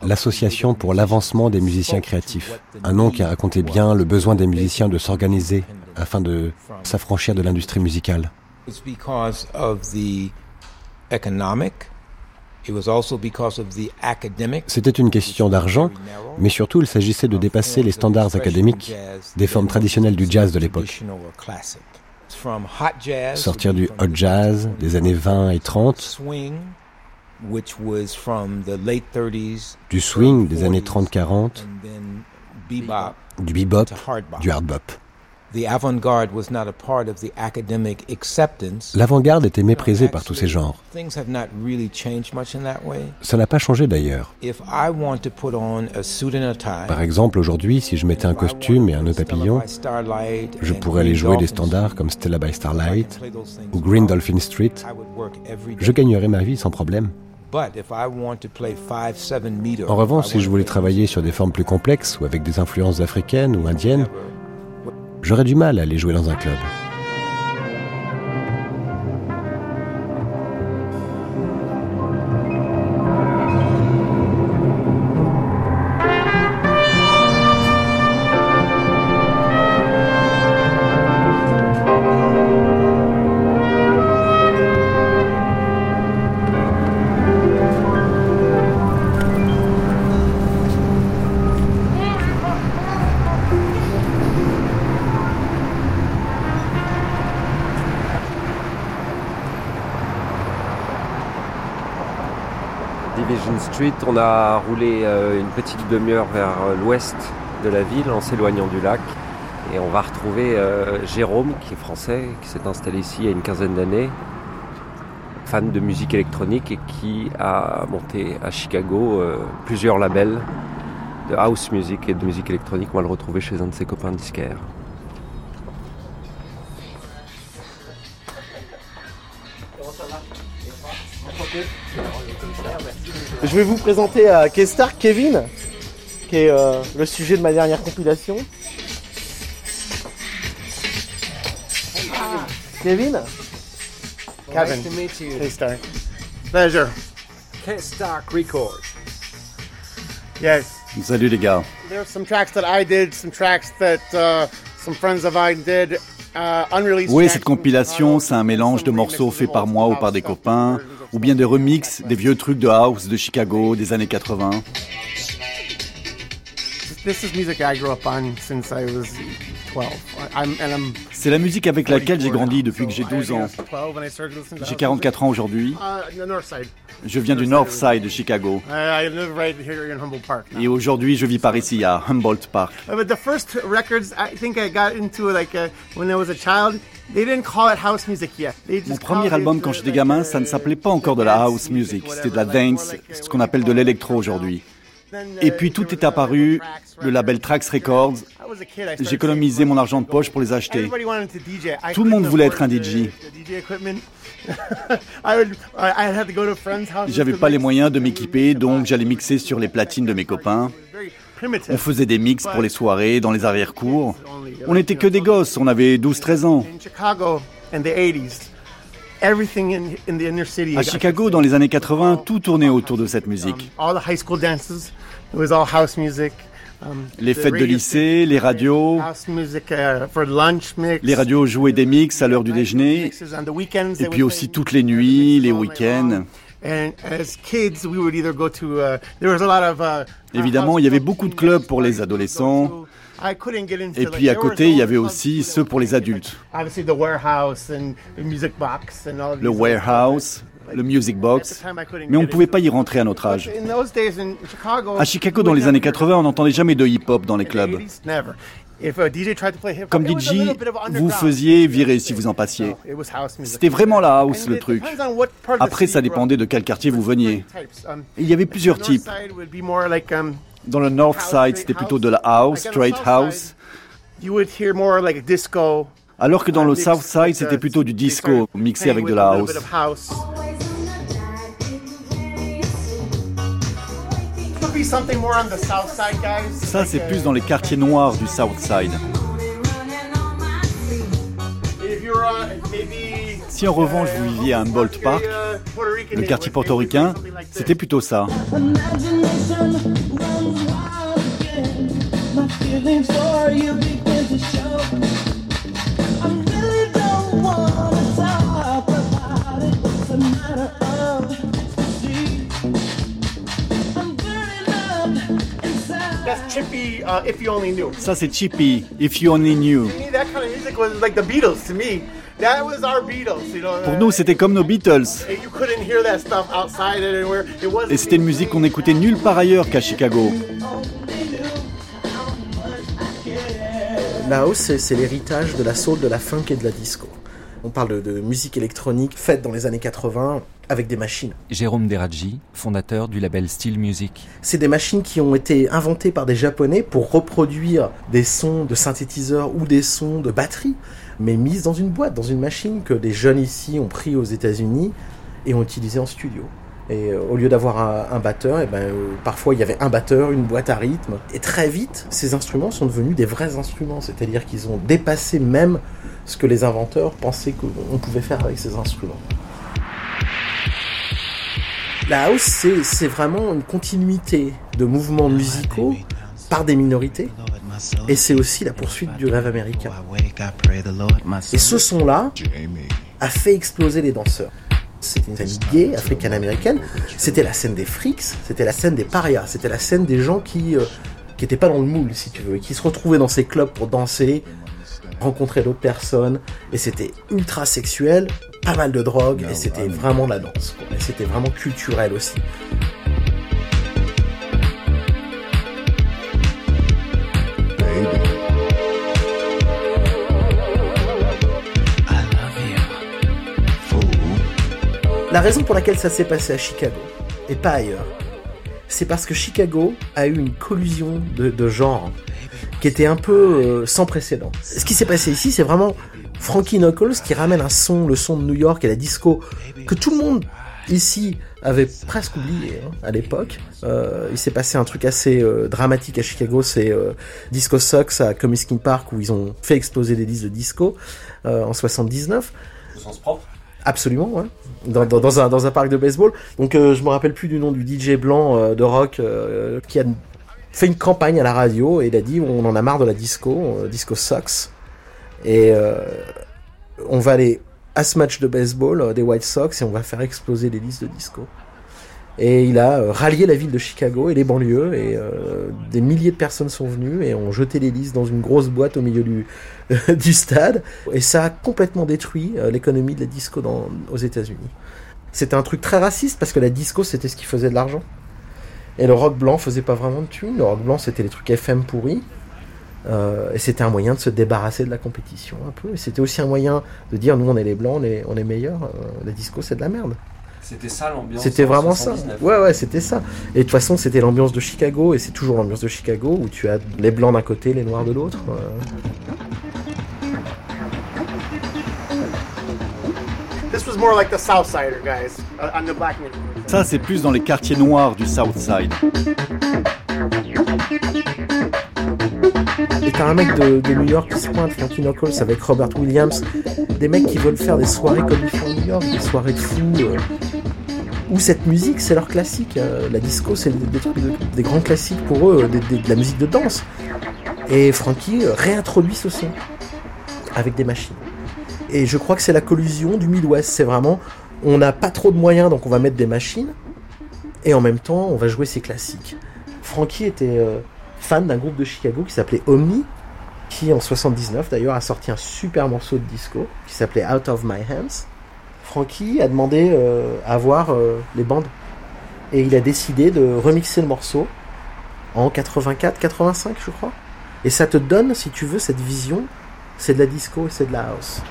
l'Association pour l'avancement des musiciens créatifs. Un nom qui racontait bien le besoin des musiciens de s'organiser afin de s'affranchir de l'industrie musicale. C'était une question d'argent, mais surtout il s'agissait de dépasser les standards académiques des formes traditionnelles du jazz de l'époque. Sortir du hot jazz des années 20 et 30, du swing des années 30-40, du bebop, du hard bop. L'avant-garde était méprisée par tous ces genres. Ça n'a pas changé d'ailleurs. Par exemple, aujourd'hui, si je mettais un costume et un nœud papillon, je pourrais aller jouer des standards comme Stella by Starlight ou Green Dolphin Street. Je gagnerais ma vie sans problème. En revanche, si je voulais travailler sur des formes plus complexes ou avec des influences africaines ou indiennes, j'aurais du mal à aller jouer dans un club. Euh, une petite demi-heure vers euh, l'ouest de la ville en s'éloignant du lac. Et on va retrouver euh, Jérôme, qui est français, qui s'est installé ici il y a une quinzaine d'années, fan de musique électronique et qui a monté à Chicago plusieurs labels de house music et de musique électronique. On va le retrouver chez un de ses copains disquaires. Je vais vous présenter à Kestar Kevin, qui est euh, le sujet de ma dernière compilation. Kevin? Kevin. Nice to meet you. K-Star. Pleasure. K-Star Records. Yes. Salut les gars. There are some tracks that I did, some tracks that uh, some friends of mine did. Uh, oui, cette compilation, c'est un mélange de morceaux faits par moi ou par des copains, ou bien des remixes des vieux trucs de house de Chicago des années 80. C'est la musique avec laquelle j'ai grandi depuis que j'ai 12 ans. J'ai 44 ans aujourd'hui. Uh, je viens du North Side de Chicago. Et aujourd'hui, je vis par ici, à Humboldt Park. Mon premier album quand j'étais gamin, ça ne s'appelait pas encore de la house music, c'était de la dance, ce qu'on appelle de l'électro aujourd'hui. Et puis tout est apparu, le label Trax Records. J'économisais mon argent de poche pour les acheter. Tout le monde voulait être un DJ. J'avais pas les moyens de m'équiper, donc j'allais mixer sur les platines de mes copains. On faisait des mix pour les soirées, dans les arrière-cours. On n'était que des gosses, on avait 12-13 ans. À Chicago, dans les années 80, tout tournait autour de cette musique. Les fêtes de lycée, les radios. Les radios jouaient des mix à l'heure du déjeuner. Et puis aussi toutes les nuits, les week-ends. Évidemment, il y avait beaucoup de clubs pour les adolescents. Et puis à côté, il y avait aussi ceux pour les adultes. Le warehouse, le music box, mais on ne pouvait pas y rentrer à notre âge. À Chicago, dans les années 80, on n'entendait jamais de hip-hop dans les clubs. Comme DJ, vous faisiez virer si vous en passiez. C'était vraiment la house le truc. Après, ça dépendait de quel quartier vous veniez. Il y avait plusieurs types. Dans le North Side, c'était plutôt de la house, straight house. Alors que dans le South Side, c'était plutôt du disco mixé avec de la house. Ça, c'est plus dans les quartiers noirs du South Side. Si en revanche vous viviez à Humboldt Park, le quartier portoricain, c'était plutôt ça. Ça c'est Chippy, If You Only Knew. Pour nous, c'était comme nos Beatles. Et c'était une musique qu'on écoutait nulle part ailleurs qu'à Chicago. La house, c'est l'héritage de la soul, de la funk et de la disco. On parle de, musique électronique faite dans les années 80 avec des machines. Jérôme Deradji, fondateur du label Steel Music. C'est des machines qui ont été inventées par des Japonais pour reproduire des sons de synthétiseurs ou des sons de batterie mais mise dans une boîte, dans une machine que des jeunes ici ont pris aux États-Unis et ont utilisé en studio. Et euh, au lieu d'avoir un, batteur, et eh ben, euh, parfois il y avait un batteur, une boîte à rythme. Et très vite, ces instruments sont devenus des vrais instruments. C'est-à-dire qu'ils ont dépassé même ce que les inventeurs pensaient qu'on pouvait faire avec ces instruments. La house, c'est vraiment une continuité de mouvements musicaux par des minorités et c'est aussi la poursuite du rêve américain. Et ce son-là a fait exploser les danseurs. C'était une scène gay, africaine-américaine. C'était la scène des freaks, c'était la scène des parias, c'était la scène des gens qui euh, qui étaient pas dans le moule, si tu veux, et qui se retrouvaient dans ces clubs pour danser, rencontrer d'autres personnes. Et c'était ultra sexuel, pas mal de drogue, et c'était vraiment la danse. Et c'était vraiment culturel aussi. La raison pour laquelle ça s'est passé à Chicago, et pas ailleurs, c'est parce que Chicago a eu une collusion de, de genres qui était un peu euh, sans précédent. Ce qui s'est passé ici, c'est vraiment Frankie Knuckles qui ramène un son, le son de New York et la disco, que tout le monde ici avait presque oublié hein, à l'époque. Euh, il s'est passé un truc assez euh, dramatique à Chicago, c'est Disco Sucks à Comiskin Park où ils ont fait exploser des disques de disco en 79. Au sens propre Absolument. Dans, un, parc de baseball. Donc euh, je me rappelle plus du nom du DJ blanc euh, de rock euh, qui a fait une campagne à la radio et il a dit on en a marre de la disco, disco sucks. Et on va aller à ce match de baseball des White Sox et on va faire exploser les listes de disco. Et il a rallié la ville de Chicago et les banlieues et des milliers de personnes sont venues et ont jeté listes dans une grosse boîte au milieu du, stade. Et ça a complètement détruit euh, l'économie de la disco dans, aux États-Unis. C'était un truc très raciste parce que la disco c'était ce qui faisait de l'argent. Et le rock blanc faisait pas vraiment de thunes. Le rock blanc c'était les trucs FM pourris. Euh, et c'était un moyen de se débarrasser de la compétition un peu. Et c'était aussi un moyen de dire nous on est les blancs, on est, on est meilleurs. Euh, la disco c'est de la merde. C'était ça l'ambiance. C'était vraiment ça. Ouais, ouais, c'était ça. Et de toute façon, c'était l'ambiance de Chicago, et c'est toujours l'ambiance de Chicago, où tu as les blancs d'un côté, les noirs de l'autre. Ça, c'est plus dans les quartiers noirs du South Side. Et t'as un mec de, New York qui se pointe, Frankie Knuckles, avec Robert Williams, des mecs qui veulent faire des soirées comme ils font à New York, des soirées de fous. Euh, où cette musique, c'est leur classique. Euh, la disco, c'est des, grands classiques pour eux, de la musique de danse. Et Frankie euh, réintroduit ce son avec des machines. Et je crois que c'est la collusion du Midwest. C'est vraiment, on n'a pas trop de moyens, donc on va mettre des machines. Et en même temps, on va jouer ses classiques. Frankie était euh, fan d'un groupe de Chicago qui s'appelait Omni, qui en 79 d'ailleurs a sorti un super morceau de disco qui s'appelait Out of My Hands. Frankie a demandé euh, à voir euh, les bandes. Et il a décidé de remixer le morceau en 84-85 je crois. Et ça te donne, si tu veux, cette vision, c'est de la disco et c'est de la house.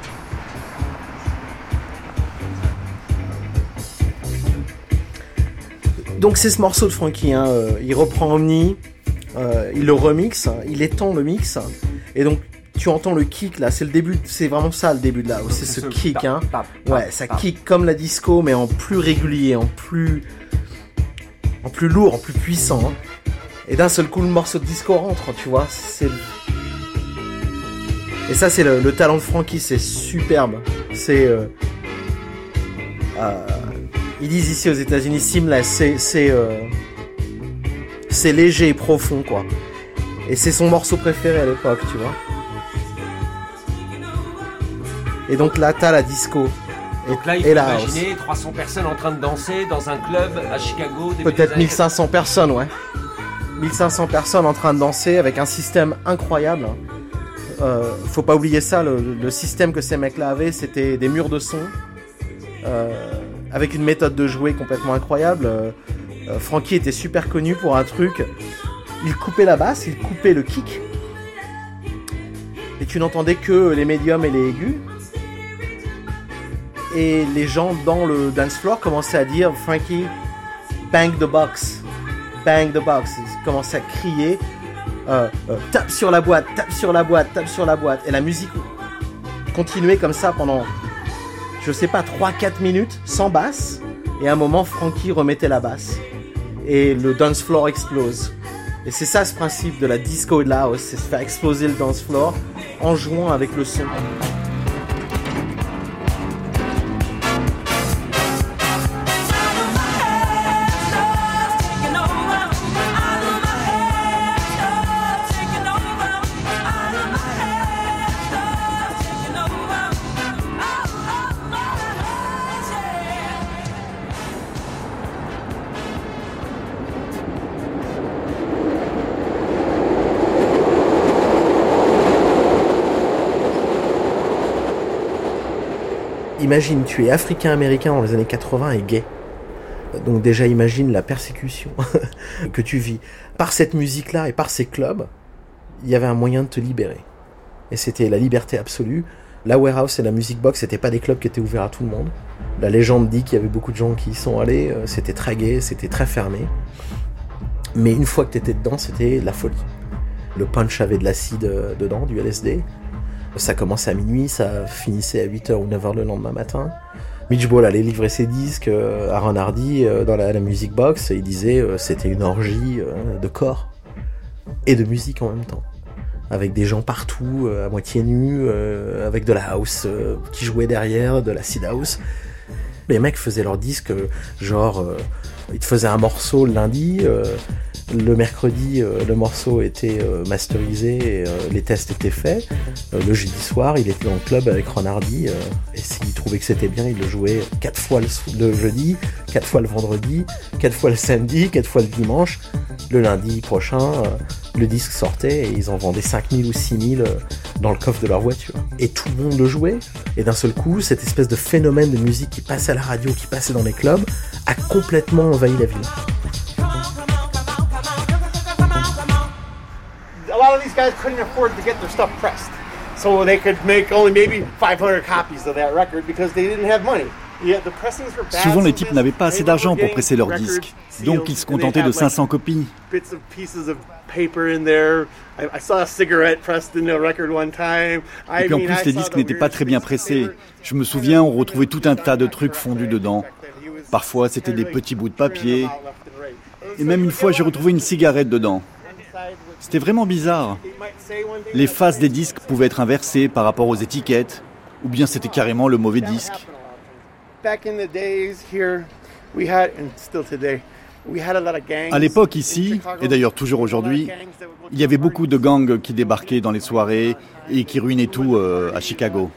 Donc c'est ce morceau de Frankie, hein, euh, il reprend Omni, il le remixe, il étend le mix, et donc tu entends le kick là, c'est le début, c'est vraiment ça le début de la c'est ce kick, hein. Ouais, ça kick comme la disco, mais en plus régulier, en plus, en plus lourd, en plus puissant. Hein. Et d'un seul coup, le morceau de disco rentre, tu vois. C'est et ça, c'est le, talent de Frankie, c'est superbe. C'est euh, ils disent ici aux États-Unis, seamless, c'est c'est euh, c'est léger et profond quoi. Et c'est son morceau préféré à l'époque, tu vois. Et donc là, t'as la disco. Donc là, il faut imaginer 300 personnes en train de danser dans un club à Chicago. Peut-être 1500 personnes, ouais. 1500 personnes en train de danser avec un système incroyable. Euh, faut pas oublier ça, le, le système que ces mecs-là avaient, c'était des murs de son. Euh, avec une méthode de jouer complètement incroyable. Euh, euh, Frankie était super connu pour un truc. Il coupait la basse, il coupait le kick. Et tu n'entendais que les médiums et les aigus. Et les gens dans le dance floor commençaient à dire Frankie, bang the box, bang the box. Ils commençaient à crier euh, tape sur la boîte, tape sur la boîte, tape sur la boîte. Et la musique continuait comme ça pendant je sais pas, 3-4 minutes sans basse. Et à un moment, Frankie remettait la basse. Et le dance floor explose. Et c'est ça ce principe de la disco et de la house, c'est se faire exploser le dance floor en jouant avec le son. Imagine, tu es africain-américain dans les années 80 et gay. Donc déjà imagine la persécution que tu vis. Par cette musique-là et par ces clubs, il y avait un moyen de te libérer. Et c'était la liberté absolue. La warehouse et la music box, c'était pas des clubs qui étaient ouverts à tout le monde. La légende dit qu'il y avait beaucoup de gens qui y sont allés, euh, c'était très gay, c'était très fermé. Mais une fois que tu étais dedans, c'était la folie. Le punch avait de l'acide euh, dedans, du LSD. Ça commençait à minuit, ça finissait à 8h ou 9h le lendemain matin. Mitch Ball allait livrer ses disques euh, à Ron euh, dans la, music box et il disait euh, c'était une orgie de corps et de musique en même temps. Avec des gens partout, à moitié nus, avec de la house qui jouait derrière, de la seed house. Les mecs faisaient leurs disques, genre, ils te faisaient un morceau le lundi, le mercredi, euh, le morceau était euh, masterisé euh, les tests étaient faits. le jeudi soir, il était dans le club avec Ron Hardy et s'il trouvait que c'était bien, il le jouait quatre fois le, jeudi, quatre fois le vendredi, quatre fois le samedi, quatre fois le dimanche. Le lundi prochain, le disque sortait et ils en vendaient 5000 ou 6000 dans le coffre de leur voiture. Et tout le monde le jouait. Et d'un seul coup, cette espèce de phénomène de musique qui passait à la radio, qui passait dans les clubs, a complètement envahi la ville. Lot of these guys couldn't afford to get their stuff pressed. So they could make only maybe 500 copies of that record because they didn't have money. Souvent, les types n'avaient pas assez d'argent pour presser leurs disques, donc ils se contentaient de 500 copies. Et puis en plus, les disques n'étaient pas très bien pressés. Je me souviens, on retrouvait tout un tas de trucs fondus dedans. Parfois, c'était des petits bouts de papier. Et même une fois, j'ai retrouvé une cigarette dedans. C'était vraiment bizarre. Les faces des disques pouvaient être inversées par rapport aux étiquettes, ou bien c'était carrément le mauvais disque. À l'époque ici, et d'ailleurs toujours aujourd'hui, il y avait beaucoup de gangs qui débarquaient dans les soirées et qui ruinaient tout euh, à Chicago.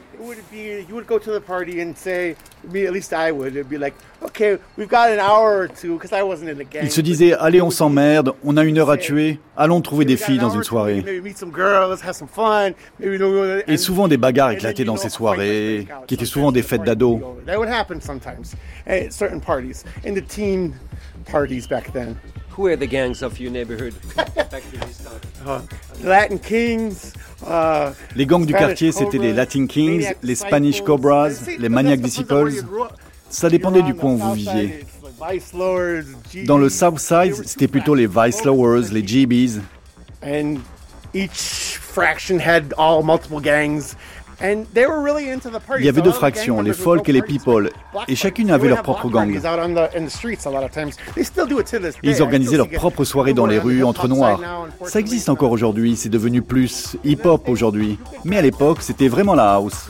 Il se disait, allez, on s'emmerde, on a une heure à tuer, allons trouver des filles dans une soirée. Et souvent des bagarres éclataient dans ces soirées, qui étaient souvent des fêtes d'ados. Who are the gangs of your neighborhood? Latin Kings. Uh, les gangs du quartier, c'était les Latin Kings, les Spanish Cobras, les Maniac Disciples. Ça dépendait du coin où vous viviez. Dans le South Side, c'était plutôt les Vice Lowers, les GBs. And each fraction had all multiple gangs. Il y avait deux fractions, les folk et les people, et chacune avait leur propre gang. Ils organisaient leurs propres soirées dans les rues entre noirs. Ça existe encore aujourd'hui, c'est devenu plus hip-hop aujourd'hui. Mais à l'époque, c'était vraiment la house.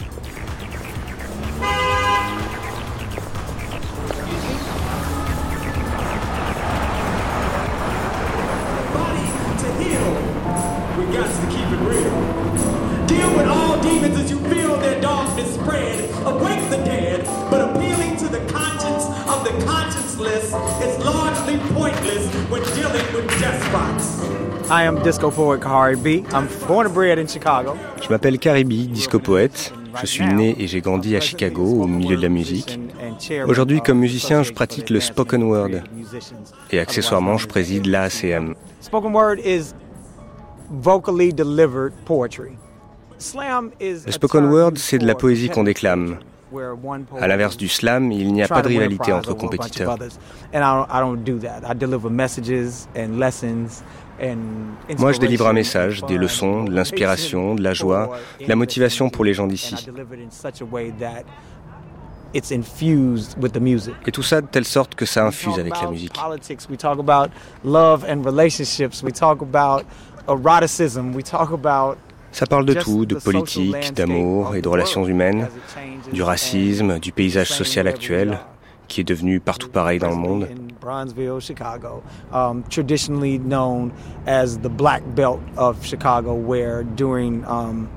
disco poet Kari I'm born and bred in Chicago. Je m'appelle Caribi, disco poète. Je suis né et j'ai grandi à Chicago, au milieu de la musique. Aujourd'hui, comme musicien, je pratique le spoken word. Et accessoirement, je préside l'ACM. Spoken word is vocally delivered poetry. Le spoken word, c'est de la poésie qu'on déclame. À l'inverse du slam, il n'y a pas de rivalité entre compétiteurs. Moi, je délivre un message, des leçons, de l'inspiration, de la joie, de la motivation pour les gens d'ici. Et tout ça de telle sorte que ça infuse avec la musique. Ça parle de tout, de politique, d'amour et de relations humaines, du racisme, du paysage social actuel, qui est devenu partout pareil dans le monde. Um, traditionally known as the black belt of Chicago, where during um,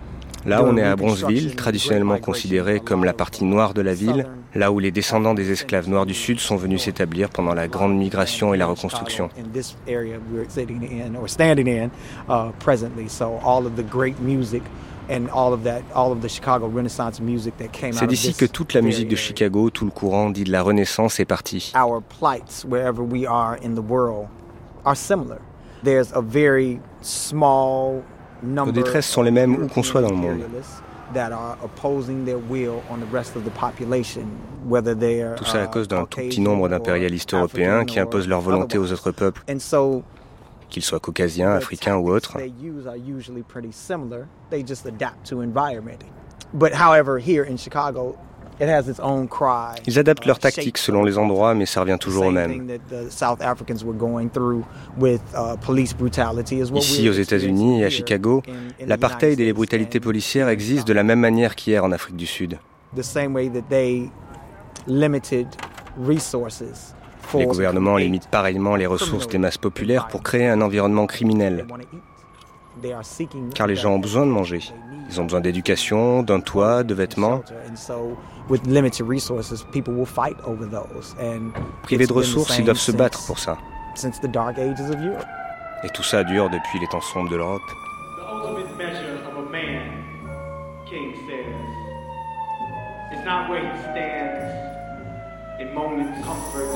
Là, on est à Bronzeville, traditionnellement considéré comme la partie noire de la ville, là où les descendants des esclaves noirs du Sud sont venus s'établir pendant la Grande Migration et la Reconstruction. C'est d'ici que toute la musique de Chicago, tout le courant dit de la Renaissance est parti. Nos détresses sont les mêmes où qu'on soit dans le monde. Tout ça à cause d'un tout petit nombre d'impérialistes européens qui imposent leur volonté aux autres peuples qu'ils soient caucasiens, africains ou autres. Ils adaptent leurs tactiques selon les endroits, mais ça revient toujours au même. Uh, Ici, aux États-Unis et à Chicago, l'apartheid et les brutalités policières existent de la même manière qu'hier en Afrique du Sud. Les gouvernements limitent pareillement les ressources des masses populaires pour créer un environnement criminel. Car les gens ont besoin de manger. Ils ont besoin d'éducation, d'un toit, de vêtements. Privés de ressources, ils doivent se battre pour ça. Et tout ça dure depuis les temps sombres de l'Europe. Moments, comfort,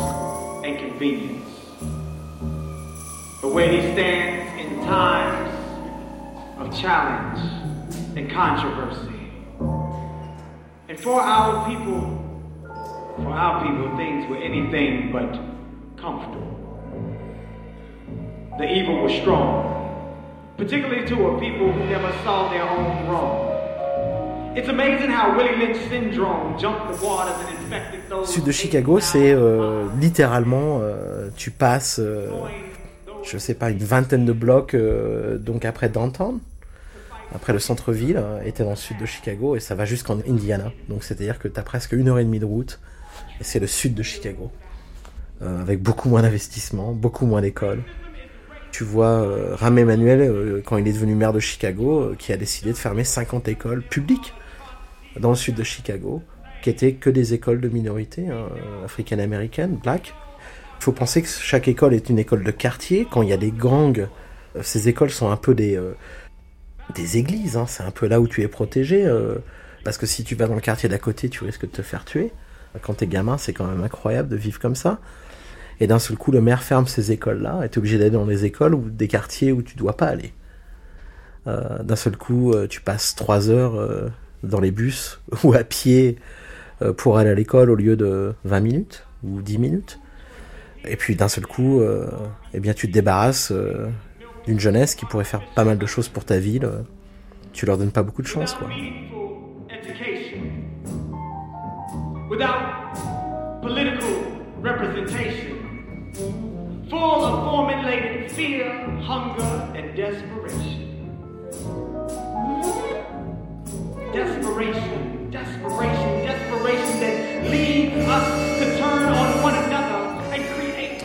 and convenience. But where he stands in times of challenge and controversy. And for our people, for our people, things were anything but comfortable. The evil was strong, particularly to a people who never saw their own wrong. Sud de Chicago, c'est euh, littéralement, euh, tu passes, euh, je sais pas, une vingtaine de blocs, euh, donc après downtown, après le centre-ville, était dans le sud de Chicago et ça va jusqu'en Indiana. Donc c'est-à-dire que tu as presque une heure et demie de route et c'est le sud de Chicago. Avec beaucoup moins d'investissement, beaucoup moins d'écoles. Tu vois Ram Emanuel, quand il est devenu maire de Chicago, qui a décidé de fermer 50 écoles publiques dans le sud de Chicago, qui étaient que des écoles de minorités hein, africaines-américaines, black. Il faut penser que chaque école est une école de quartier. Quand il y a des gangs, euh, ces écoles sont un peu des, euh, des églises. hein. C'est un peu là où tu es protégé. euh, parce que si tu vas dans le quartier d'à côté, tu risques de te faire tuer. Quand t'es gamin, c'est quand même incroyable de vivre comme ça. Et d'un seul coup, le maire ferme ces écoles-là, et t'es obligé d'aller dans des écoles ou des quartiers où tu dois pas aller. D'un seul coup, tu passes trois heures dans les bus ou à pied euh, pour aller à l'école au lieu de 20 minutes ou 10 minutes. Et puis d'un seul coup, euh, eh bien, tu te débarrasses euh, d'une jeunesse qui pourrait faire pas mal de choses pour ta ville. Tu leur donnes pas beaucoup de chance, quoi. full of formulated. Desperation, desperation, desperation.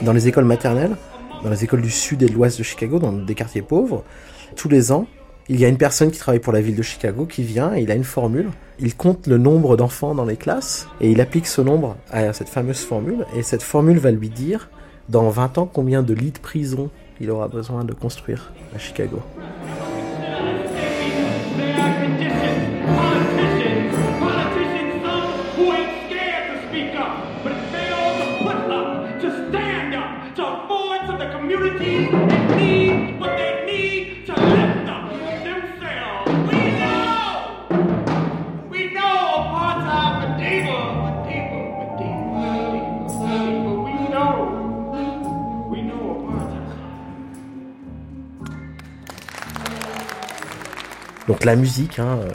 Dans les écoles maternelles, dans les écoles du sud et de l'ouest de Chicago, dans des quartiers pauvres, tous les ans, il y a une personne qui travaille pour la ville de Chicago qui vient et il a une formule. Il compte le nombre d'enfants dans les classes et il applique ce nombre à cette fameuse formule. Et cette formule va lui dire, dans 20 ans, combien de lits de prison il aura besoin de construire à Chicago. Donc la musique, hein, euh,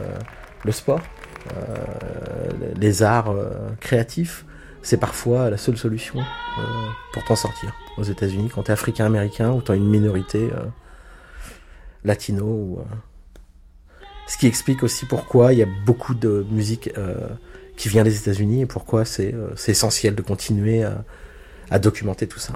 le sport, euh, les arts euh, créatifs, c'est parfois la seule solution pour t'en sortir aux États-Unis quand t'es africain-américain ou t'as une minorité latino. Ou, Ce qui explique aussi pourquoi il y a beaucoup de musique qui vient des États-Unis et pourquoi c'est essentiel de continuer à documenter tout ça.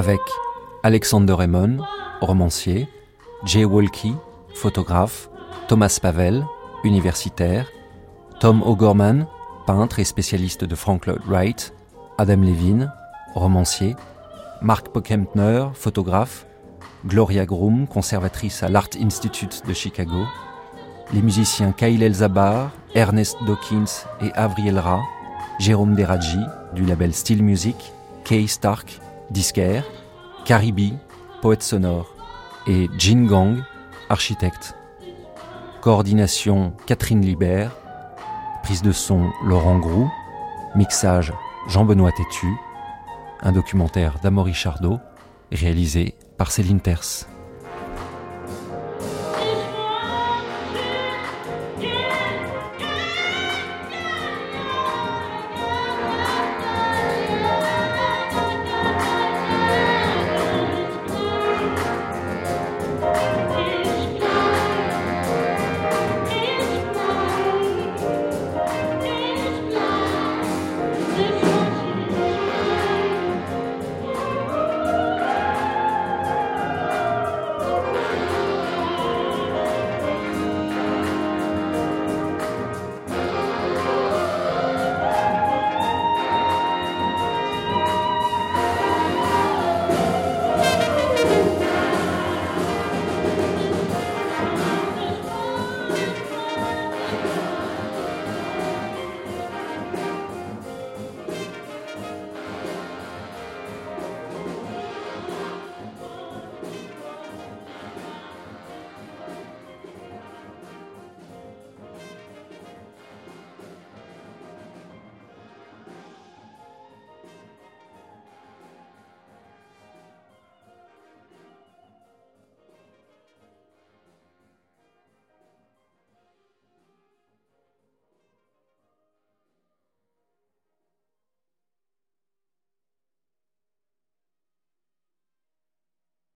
Avec Alexander Raymond, romancier, Jay Walkie, photographe, Thomas Pavel, universitaire, Tom O'Gorman, peintre et spécialiste de Frank Lloyd Wright, Adam Levine, romancier, Mark Pockempner, photographe, Gloria Groom, conservatrice à l'Art Institute de Chicago, les musiciens Kyle Elzabar, Ernest Dawkins et Avriel Ra, Jérôme Deradji du label Steel Music, Kay Stark, disquaire, Caribi, poète sonore, et Jin Gang, architecte. Coordination Catherine Libert, prise de son Laurent Groux, mixage Jean-Benoît Tétu, un documentaire d'Amaury Chardot, réalisé par Céline Terce.